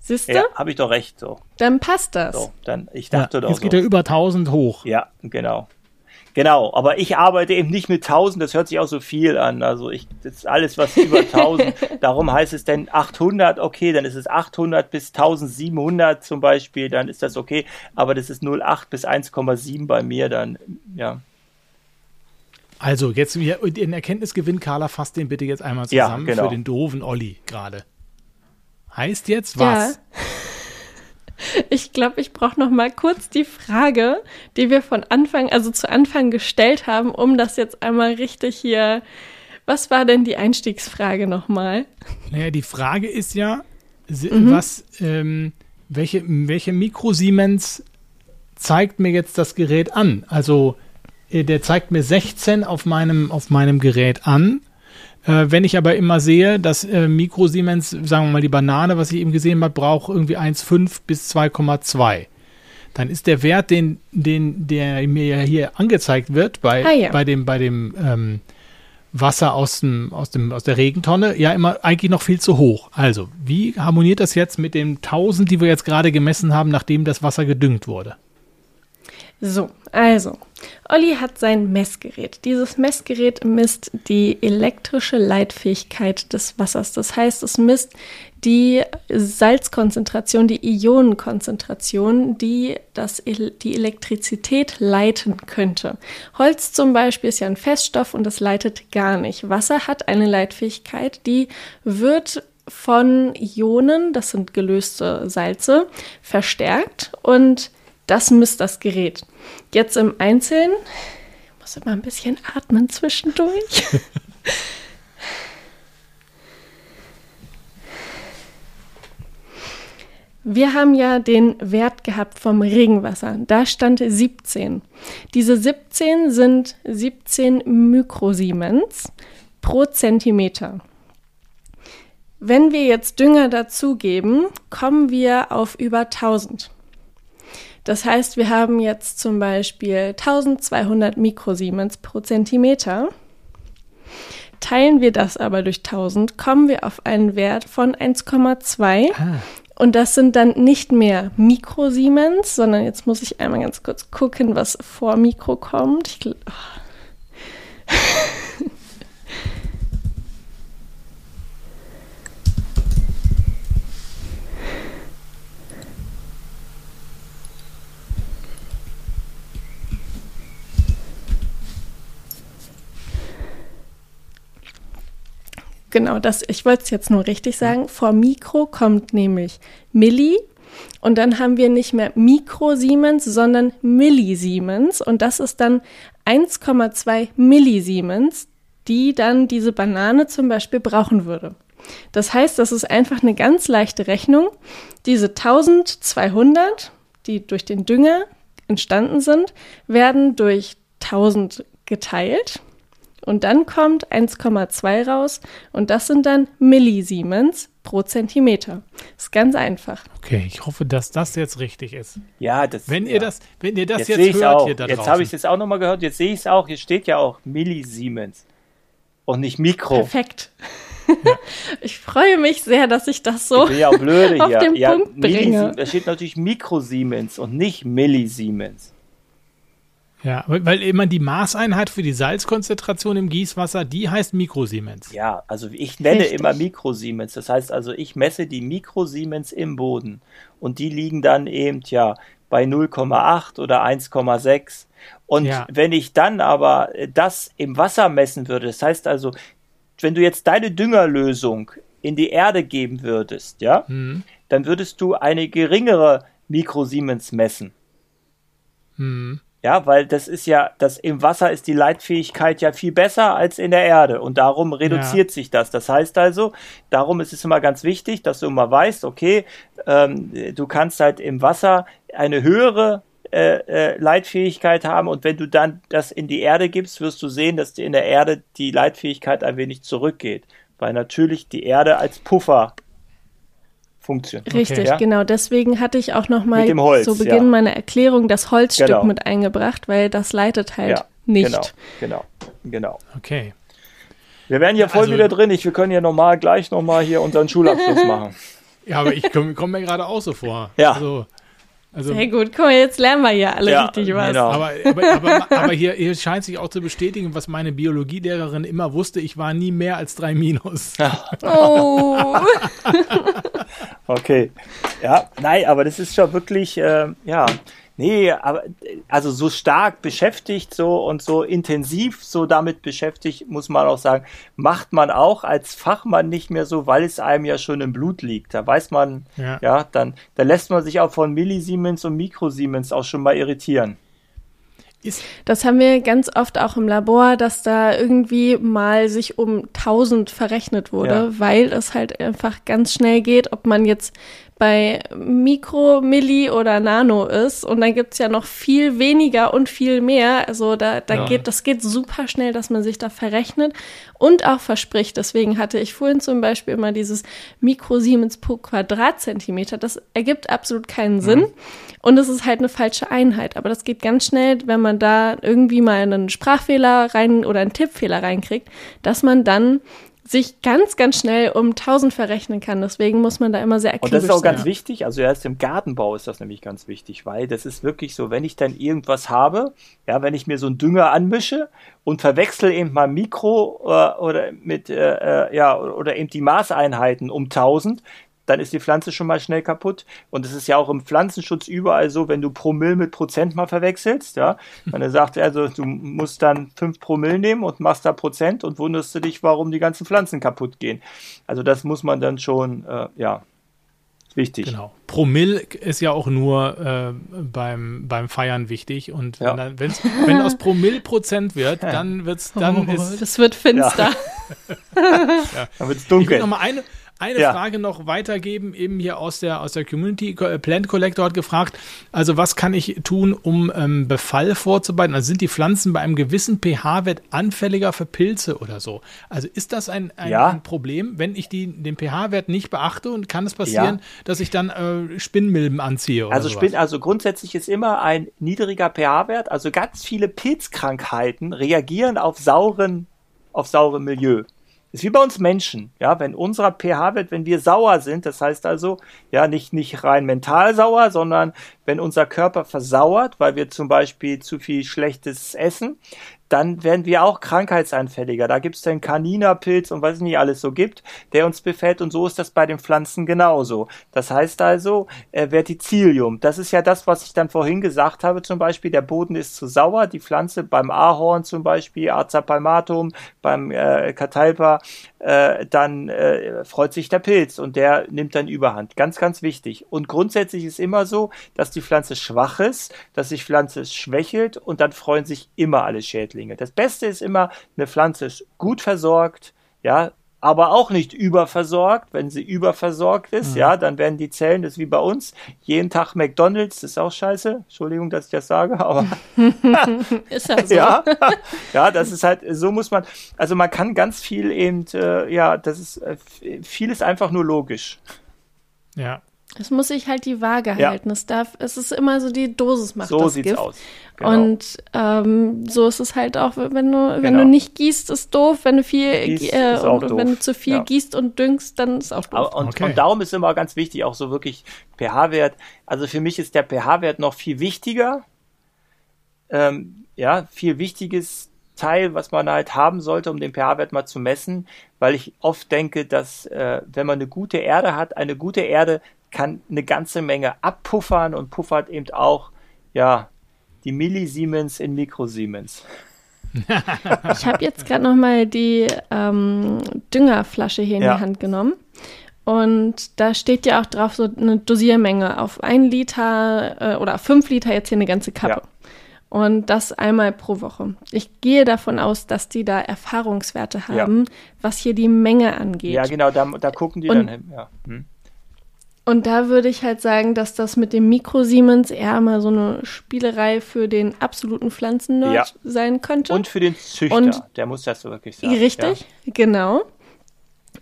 siehst du,
Ja, habe ich doch recht, so.
dann passt das.
so dann, ich
Ja,
dachte doch
jetzt
so.
geht er über 1000 hoch.
Ja, genau. Genau, aber ich arbeite eben nicht mit 1000, das hört sich auch so viel an. Also ich, das ist alles, was über [laughs] 1000. Darum heißt es denn 800, okay, dann ist es 800 bis 1700 zum Beispiel, dann ist das okay. Aber das ist 0,8 bis 1,7 bei mir, dann, ja.
Also, jetzt den Erkenntnisgewinn, Carla, fasst den bitte jetzt einmal
Ja,
zusammen
genau.
für den doofen Olli gerade. Heißt jetzt
Ja. [laughs] Ich glaube, ich brauche noch mal kurz die Frage, die wir von Anfang, also zu Anfang gestellt haben, um das jetzt einmal richtig hier. Was war denn die Einstiegsfrage nochmal?
Naja, die Frage ist ja,
Mhm.
was, ähm, welche, welche Mikrosiemens zeigt mir jetzt das Gerät an? Also, äh, der zeigt mir 16 auf meinem, auf meinem Gerät an. Äh, wenn ich aber immer sehe, dass äh, Mikrosiemens, sagen wir mal die Banane, was ich eben gesehen habe, braucht irgendwie 1,5 bis 2,2. Dann ist der Wert, den, den, der mir ja hier angezeigt wird bei,
Ah, ja.
bei dem, bei dem ähm, Wasser aus, dem, aus, dem, aus der Regentonne, ja immer eigentlich noch viel zu hoch. Also, wie harmoniert das jetzt mit den 1000, die wir jetzt gerade gemessen haben, nachdem das Wasser gedüngt wurde?
So, also, Olli hat sein Messgerät. Dieses Messgerät misst die elektrische Leitfähigkeit des Wassers. Das heißt, es misst die Salzkonzentration, die Ionenkonzentration, die das, die Elektrizität leiten könnte. Holz zum Beispiel ist ja ein Feststoff und das leitet gar nicht. Wasser hat eine Leitfähigkeit, die wird von Ionen, das sind gelöste Salze, verstärkt und das misst das Gerät. Jetzt im Einzelnen, ich muss immer ein bisschen atmen zwischendurch. [laughs] Wir haben ja den Wert gehabt vom Regenwasser. Da stand 17. Diese 17 sind 17 Mikrosiemens pro Zentimeter. Wenn wir jetzt Dünger dazugeben, kommen wir auf über 1000. Das heißt, wir haben jetzt zum Beispiel 1200 Mikrosiemens pro Zentimeter. Teilen wir das aber durch 1000, kommen wir auf einen Wert von 1,2. Und das sind dann nicht mehr Mikrosiemens, sondern jetzt muss ich einmal ganz kurz gucken, was vor Mikro kommt. Ich, oh. [laughs] Genau, das, ich wollte es jetzt nur richtig sagen. Vor Mikro kommt nämlich Milli, Und dann haben wir nicht mehr Mikrosiemens, sondern Millisiemens. Und das ist dann 1,2 Millisiemens, die dann diese Banane zum Beispiel brauchen würde. Das heißt, das ist einfach eine ganz leichte Rechnung. Diese 1200, die durch den Dünger entstanden sind, werden durch 1000 geteilt. Und dann kommt 1,2 raus und das sind dann Millisiemens pro Zentimeter. Ist ganz einfach.
Okay, ich hoffe, dass das jetzt richtig ist.
Ja, das
Wenn
ja.
ihr das, wenn ihr das
jetzt,
jetzt, hört
auch.
hier da
Jetzt habe ich es jetzt auch nochmal gehört. Jetzt sehe ich es auch. Hier steht ja auch Millisiemens und nicht Mikro.
Perfekt. [laughs] Ich freue mich sehr, dass ich das so
Ich ja auch blöde [laughs]
auf
hier.
den
ja,
Punkt bringe.
Da steht natürlich Mikrosiemens und nicht Millisiemens.
Ja, weil immer die Maßeinheit für die Salzkonzentration im Gießwasser, die heißt Mikrosiemens.
Ja, also ich nenne
Richtig.
immer Mikrosiemens. Das heißt also, ich messe die Mikrosiemens im Boden und die liegen dann eben ja bei 0,8 oder 1,6. Und
Ja.
wenn ich dann aber äh, das im Wasser messen würde, das heißt also, wenn du jetzt deine Düngerlösung in die Erde geben würdest, ja,
Hm.
dann würdest du eine geringere Mikrosiemens messen.
Hm.
Ja, weil das ist ja, das im Wasser ist die Leitfähigkeit ja viel besser als in der Erde und darum reduziert sich das. Das heißt also, darum ist es immer ganz wichtig, dass du immer weißt, okay, ähm, du kannst halt im Wasser eine höhere äh, äh, Leitfähigkeit haben und wenn du dann das in die Erde gibst, wirst du sehen, dass in der Erde die Leitfähigkeit ein wenig zurückgeht, weil natürlich die Erde als Puffer funktioniert.
Richtig,
ja?
genau. Deswegen hatte ich auch noch mal
Mit dem Holz,
zu Beginn
ja.
meiner Erklärung das Holzstück
Genau.
mit eingebracht, weil das leitet halt
Ja,
nicht.
Genau, genau, genau.
Okay.
Wir wären hier voll
Also-
wieder drin. Ich, wir können ja normal gleich nochmal hier unseren Schulabschluss [laughs] machen.
Ja, aber ich komme komm mir gerade auch so vor.
Ja.
Also, also,
Sehr gut, guck mal, jetzt lernen wir ja alle
Ja,
richtig was.
genau.
aber, aber, aber, aber hier, hier scheint sich auch zu bestätigen, was meine Biologielehrerin immer wusste, ich war nie mehr als drei Minus.
Oh, [laughs]
Okay. Ja, nein, aber das ist schon wirklich, äh, ja. Nee, aber also so stark beschäftigt so und so intensiv so damit beschäftigt, muss man auch sagen, macht man auch als Fachmann nicht mehr so, weil es einem ja schon im Blut liegt. Da weiß man,
Ja.
ja, dann, da lässt man sich auch von Millisiemens und Mikrosiemens auch schon mal irritieren.
Das haben wir ganz oft auch im Labor, dass da irgendwie mal sich um 1000 verrechnet wurde,
Ja.
weil es halt einfach ganz schnell geht, ob man jetzt bei Mikro, Milli oder Nano ist. Und dann gibt's ja noch viel weniger und viel mehr. Also da, da
Ja.
geht, das geht super schnell, dass man sich da verrechnet und auch verspricht. Deswegen hatte ich vorhin zum Beispiel immer dieses Mikrosiemens pro Quadratzentimeter. Das ergibt absolut keinen Sinn. Und es ist halt eine falsche Einheit. Aber das geht ganz schnell, wenn man da irgendwie mal einen Sprachfehler rein oder einen Tippfehler reinkriegt, dass man dann sich ganz, ganz schnell um 1000 verrechnen kann. Deswegen muss man da immer sehr aktivisch
Und das ist auch
sein.
ganz wichtig, also erst im Gartenbau ist das nämlich ganz wichtig, weil das ist wirklich so, wenn ich dann irgendwas habe, ja, wenn ich mir so einen Dünger anmische und verwechsel eben mal Mikro äh, oder mit, äh, äh, ja, oder eben die Maßeinheiten um 1000, dann ist die Pflanze schon mal schnell kaputt. Und es ist ja auch im Pflanzenschutz überall so, wenn du Promille mit Prozent mal verwechselst, ja. Man sagt also, du musst dann 5 Promille nehmen und machst da Prozent und wunderst du dich, warum die ganzen Pflanzen kaputt gehen. Also das muss man dann schon, äh, ja, wichtig.
genau. Promille ist ja auch nur äh, beim, beim Feiern wichtig. Und
Ja.
wenn, dann, wenn aus Promille Prozent wird, dann wird's, dann
oh,
ist,
das wird finster. [laughs]
Dann wird es
Ich will
dunkel.
noch mal eine, eine
Ja.
Frage noch weitergeben, eben hier aus der, aus der Community. Äh, Plant Collector hat gefragt, also was kann ich tun, um ähm, Befall vorzubereiten? Also sind die Pflanzen bei einem gewissen pH-Wert anfälliger für Pilze oder so? Also ist das ein, ein,
Ja.
ein Problem, wenn ich die, den pH-Wert nicht beachte und kann es passieren, dass ich dann äh, Spinnmilben anziehe oder
Also,
sowas?
Spin, also grundsätzlich ist immer ein niedriger pH-Wert. Also ganz viele Pilzkrankheiten reagieren auf sauren, auf saure Milieu. Ist wie bei uns Menschen, ja, wenn unser pH-Wert, wenn wir sauer sind, das heißt also, ja, nicht, nicht rein mental sauer, sondern wenn unser Körper versauert, weil wir zum Beispiel zu viel Schlechtes essen, dann werden wir auch krankheitsanfälliger. Da gibt es den Kaninerpilz und was es nicht alles so gibt, der uns befällt und so ist das bei den Pflanzen genauso. Das heißt also, äh, Verticillium, das ist ja das, was ich dann vorhin gesagt habe, zum Beispiel, der Boden ist zu sauer, die Pflanze beim Ahorn zum Beispiel, Aza palmatum, beim äh, Catalpa, äh, dann äh, freut sich der Pilz und der nimmt dann Überhand. Ganz, ganz wichtig. Und grundsätzlich ist immer so, dass die Pflanze schwach ist, dass sich Pflanze schwächelt und dann freuen sich immer alle Schädlinge. Das Beste ist immer, eine Pflanze ist gut versorgt, ja, aber auch nicht überversorgt. Wenn sie überversorgt ist, mhm. ja, dann werden die Zellen, das ist wie bei uns, jeden Tag McDonalds, das ist auch scheiße. Entschuldigung, dass ich das sage, aber. [laughs]
ist ja so.
ja, [laughs] ja, das ist halt, so muss man, also man kann ganz viel eben, äh, ja, das ist, äh, vieles einfach nur logisch.
Ja.
Es muss sich halt die Waage ja. halten. Es darf, es ist immer so die Dosis macht
so
das
sieht's
Gift.
aus. Genau.
Und ähm, so ist es halt auch, wenn du, wenn genau. du nicht gießt, ist doof. Wenn du viel, äh, und, wenn du zu viel ja. gießt und düngst, dann ist auch doof.
Und, okay. und darum ist immer ganz wichtig, auch so wirklich pH-Wert. Also für mich ist der pH-Wert noch viel wichtiger. Ähm, ja, viel wichtiges Teil, was man halt haben sollte, um den pH-Wert mal zu messen, weil ich oft denke, dass äh, wenn man eine gute Erde hat, eine gute Erde kann eine ganze Menge abpuffern und puffert eben auch, ja, die Millisiemens in Mikrosiemens. [laughs]
ich habe jetzt gerade noch mal die ähm, Düngerflasche hier in ja. die Hand genommen. Und da steht ja auch drauf so eine Dosiermenge auf ein Liter äh, oder fünf Liter jetzt hier eine ganze Kappe. Ja. Und das einmal pro Woche. Ich gehe davon aus, dass die da Erfahrungswerte haben, ja. was hier die Menge angeht.
Ja, genau, da, da gucken die Und, dann hin. Ja. Hm.
Und da würde ich halt sagen, dass das mit dem Mikro-Siemens eher mal so eine Spielerei für den absoluten Pflanzennerd ja. sein könnte.
Und für den Züchter, und der muss das wirklich sagen.
Richtig, ja. genau.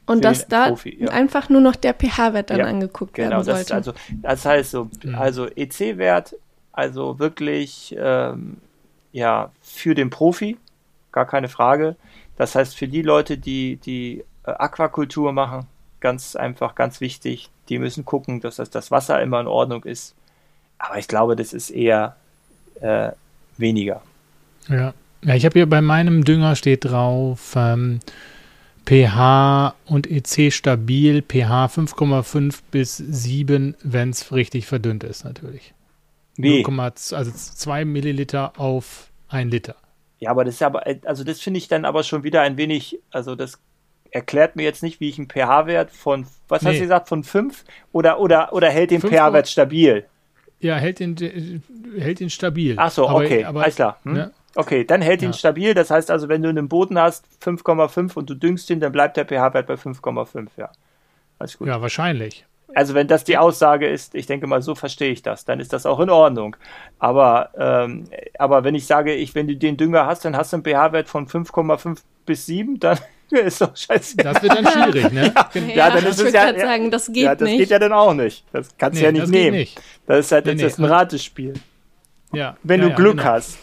Und für dass da Profi, ja. einfach nur noch der pH-Wert dann angeguckt genau, werden sollte.
Das, also, das heißt so, mhm. also EC-Wert, also wirklich ähm, ja, für den Profi, gar keine Frage. Das heißt, für die Leute, die die äh, Aquakultur machen, ganz einfach, ganz wichtig, die müssen gucken, dass das, das Wasser immer in Ordnung ist. Aber ich glaube, das ist eher äh, weniger.
Ja. ja, ich habe hier bei meinem Dünger steht drauf ähm, pH und EC stabil, pH 5,5 bis 7, wenn es richtig verdünnt ist, natürlich.
Wie?
0, also 2 Milliliter auf 1 Liter.
Ja, aber das ist aber, also das finde ich dann aber schon wieder ein wenig, also das erklärt mir jetzt nicht, wie ich einen pH-Wert von, was nee. hast du gesagt, von 5 oder, oder, oder hält den pH-Wert stabil?
Ja, hält den, hält den stabil.
Ach so, okay, aber, alles klar. Hm? Ne? Okay, dann hält ja. ihn stabil. Das heißt also, wenn du einen Boden hast, 5,5 und du düngst ihn, dann bleibt der pH-Wert bei 5,5, ja.
Alles gut. Ja, wahrscheinlich.
Also wenn das die Aussage ist, ich denke mal, so verstehe ich das, dann ist das auch in Ordnung. Aber, ähm, aber wenn ich sage, ich, wenn du den Dünger hast, dann hast du einen pH-Wert von 5,5 bis 7, dann [laughs] ist doch scheiße.
Das wird dann schwierig, ne? [laughs]
ja, ja, ja, dann ist es ja, sagen, das geht
ja, das
nicht.
geht ja dann auch nicht. Das kannst du nee, ja nicht
das
nehmen.
Nicht.
Das ist halt nee, das ist ein Ratespiel.
Ja.
Wenn du Glück
genau.
hast.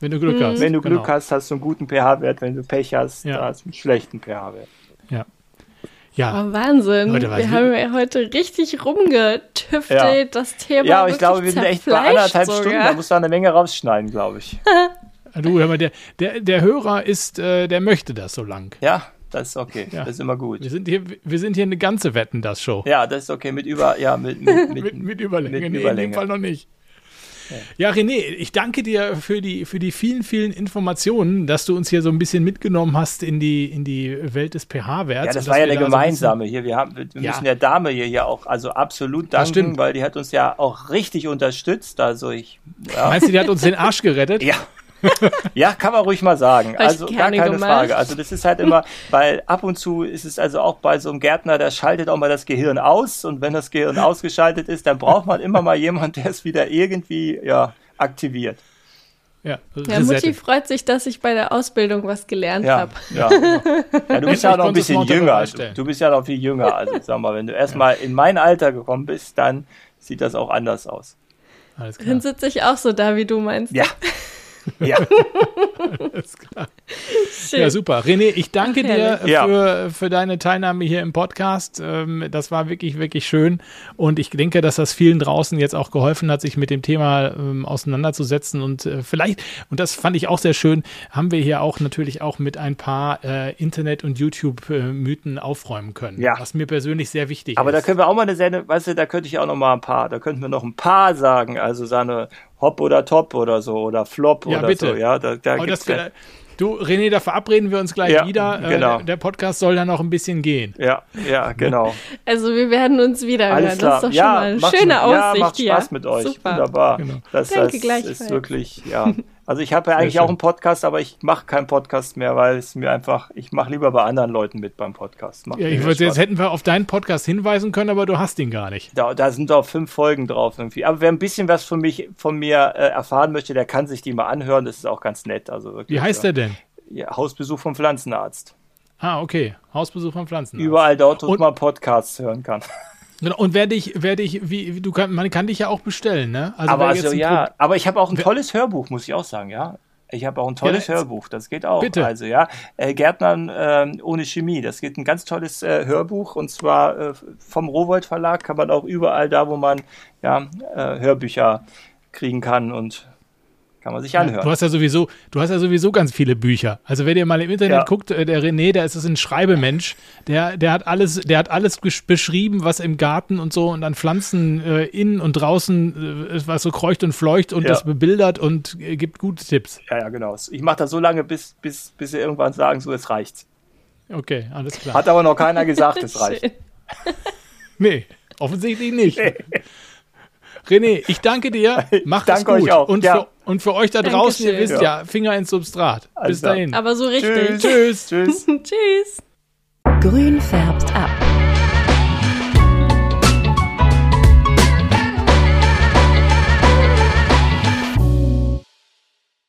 Wenn du Glück mhm. hast.
Wenn du Glück genau. hast, hast du einen guten pH-Wert. Wenn du Pech hast, ja. hast du einen schlechten pH-Wert.
Ja. Ja.
Oh, Wahnsinn. Leute, wir haben ja heute richtig rumgetüftelt, ja. das Thema.
Ja, aber ich glaube, wir sind echt bei anderthalb sogar. Stunden. Da musst du eine Menge rausschneiden, glaube ich. [laughs]
du, hör mal, der, der, der Hörer ist, äh, der möchte das so lang.
Ja, das ist okay. Ja. Das ist immer gut.
Wir sind hier, wir sind hier eine ganze Wetten, das Show.
Ja, das ist okay. Mit über, ja, mit, mit, [laughs]
mit, mit, mit Überlänge.
Mit
nee,
Überlänge.
in dem Fall noch nicht. Ja, René, ich danke dir für die, für die vielen, vielen Informationen, dass du uns hier so ein bisschen mitgenommen hast in die, in die Welt des pH-Werts.
Ja, das war ja eine gemeinsame so hier. Wir, haben, wir ja. müssen der Dame hier ja auch also absolut danken, weil die hat uns ja auch richtig unterstützt. Also ich,
ja. Meinst du, die hat uns den Arsch gerettet? [laughs]
Ja. [laughs] ja, kann man ruhig mal sagen. Also gar keine gemacht. Frage. Also das ist halt immer, weil ab und zu ist es also auch bei so einem Gärtner, der schaltet auch mal das Gehirn aus und wenn das Gehirn ausgeschaltet ist, dann braucht man immer mal jemanden, der es wieder irgendwie ja, aktiviert.
Ja, ja, Mutti freut sich, dass ich bei der Ausbildung was gelernt
ja,
habe.
Ja. [laughs] ja, du bist ja noch ein bisschen jünger. Du, du, bist ja noch viel jünger. Also sag mal, wenn du erstmal in mein Alter gekommen bist, dann sieht das auch anders aus.
Dann sitze ich auch so da, wie du meinst.
Ja. [laughs] [laughs] Ja.
Alles klar. Schön. Ja, super. René, ich danke Ach, dir ja. für, für deine Teilnahme hier im Podcast. Ähm, das war wirklich, wirklich schön. Und ich denke, dass das vielen draußen jetzt auch geholfen hat, sich mit dem Thema ähm, auseinanderzusetzen. Und äh, vielleicht, und das fand ich auch sehr schön, haben wir hier auch natürlich auch mit ein paar äh, Internet- und YouTube-Mythen aufräumen können.
Ja.
Was mir persönlich sehr wichtig
Aber
ist.
Aber da können wir auch mal eine Sendung, weißt du, da könnte ich auch noch mal ein paar, da könnten wir noch ein paar sagen. Also seine Hop oder Top oder so oder Flop
ja,
oder
bitte.
so. Ja, da, da
gibt's
ja,
Du, René, da verabreden wir uns gleich
Ja,
wieder.
genau.
Äh, der Podcast soll dann noch ein bisschen gehen.
Ja, ja, genau.
Also wir werden uns wieder hören.
Alles klar.
Das ist doch schon
ja,
mal eine
macht,
schöne
ja,
Aussicht
macht
hier.
Spaß mit euch.
Super.
Wunderbar.
Genau.
Das,
Danke,
das
gleichfalls.
ist wirklich, ja. [laughs] Also ich habe ja eigentlich auch einen Podcast, aber ich mache keinen Podcast mehr, weil es mir einfach, ich mache lieber bei anderen Leuten mit beim Podcast. Macht
Ja, ich würde jetzt hätten wir auf deinen Podcast hinweisen können, aber du hast ihn gar nicht.
Da, da sind auch fünf Folgen drauf irgendwie. Aber wer ein bisschen was von mich, von mir äh, erfahren möchte, der kann sich die mal anhören. Das ist auch ganz nett. Also wirklich,
Wie heißt
ja.
der denn?
Ja, Hausbesuch vom Pflanzenarzt.
Ah, okay. Hausbesuch von Pflanzen.
Überall dort, wo man Podcasts hören kann.
Genau. Und wer dich, wer dich, wie, du kann, man kann dich ja auch bestellen, ne? Also
aber also, ja,
Pro-
aber ich habe auch ein tolles Hörbuch, muss ich auch sagen, ja. Ich habe auch ein tolles
Ja,
Hörbuch, das geht auch.
Bitte.
Also ja, äh, Gärtnern ähm, ohne Chemie, das geht ein ganz tolles äh, Hörbuch und zwar äh, vom Rowold Verlag kann man auch überall da, wo man ja äh, Hörbücher kriegen kann und kann man sich anhören.
Du hast ja sowieso, du hast ja sowieso ganz viele Bücher. Also wer dir mal im Internet
Ja.
guckt, äh, der René, der ist ein Schreibemensch, der, der hat alles, der hat alles beschrieben, was im Garten und so und an Pflanzen äh, innen und draußen, äh, was so kreucht und fleucht und
Ja.
das bebildert und äh, gibt gute Tipps.
ja, ja, genau. Ich mache das so lange, bis, bis, bis sie irgendwann sagen, so, es reicht.
Okay, alles klar.
Hat aber noch keiner gesagt, es [laughs] reicht.
Nee, offensichtlich nicht. René, ich danke dir. [laughs] Mach
danke
es gut.
euch auch.
Und,
Ja.
für, und für euch da draußen, ihr
Dankeschön.
wisst ja, Finger ins Substrat. Bis
Alles klar.
dahin.
Aber so richtig.
Tschüss.
Tschüss.
Tschüss. [laughs]
Tschüss.
Grün färbt ab.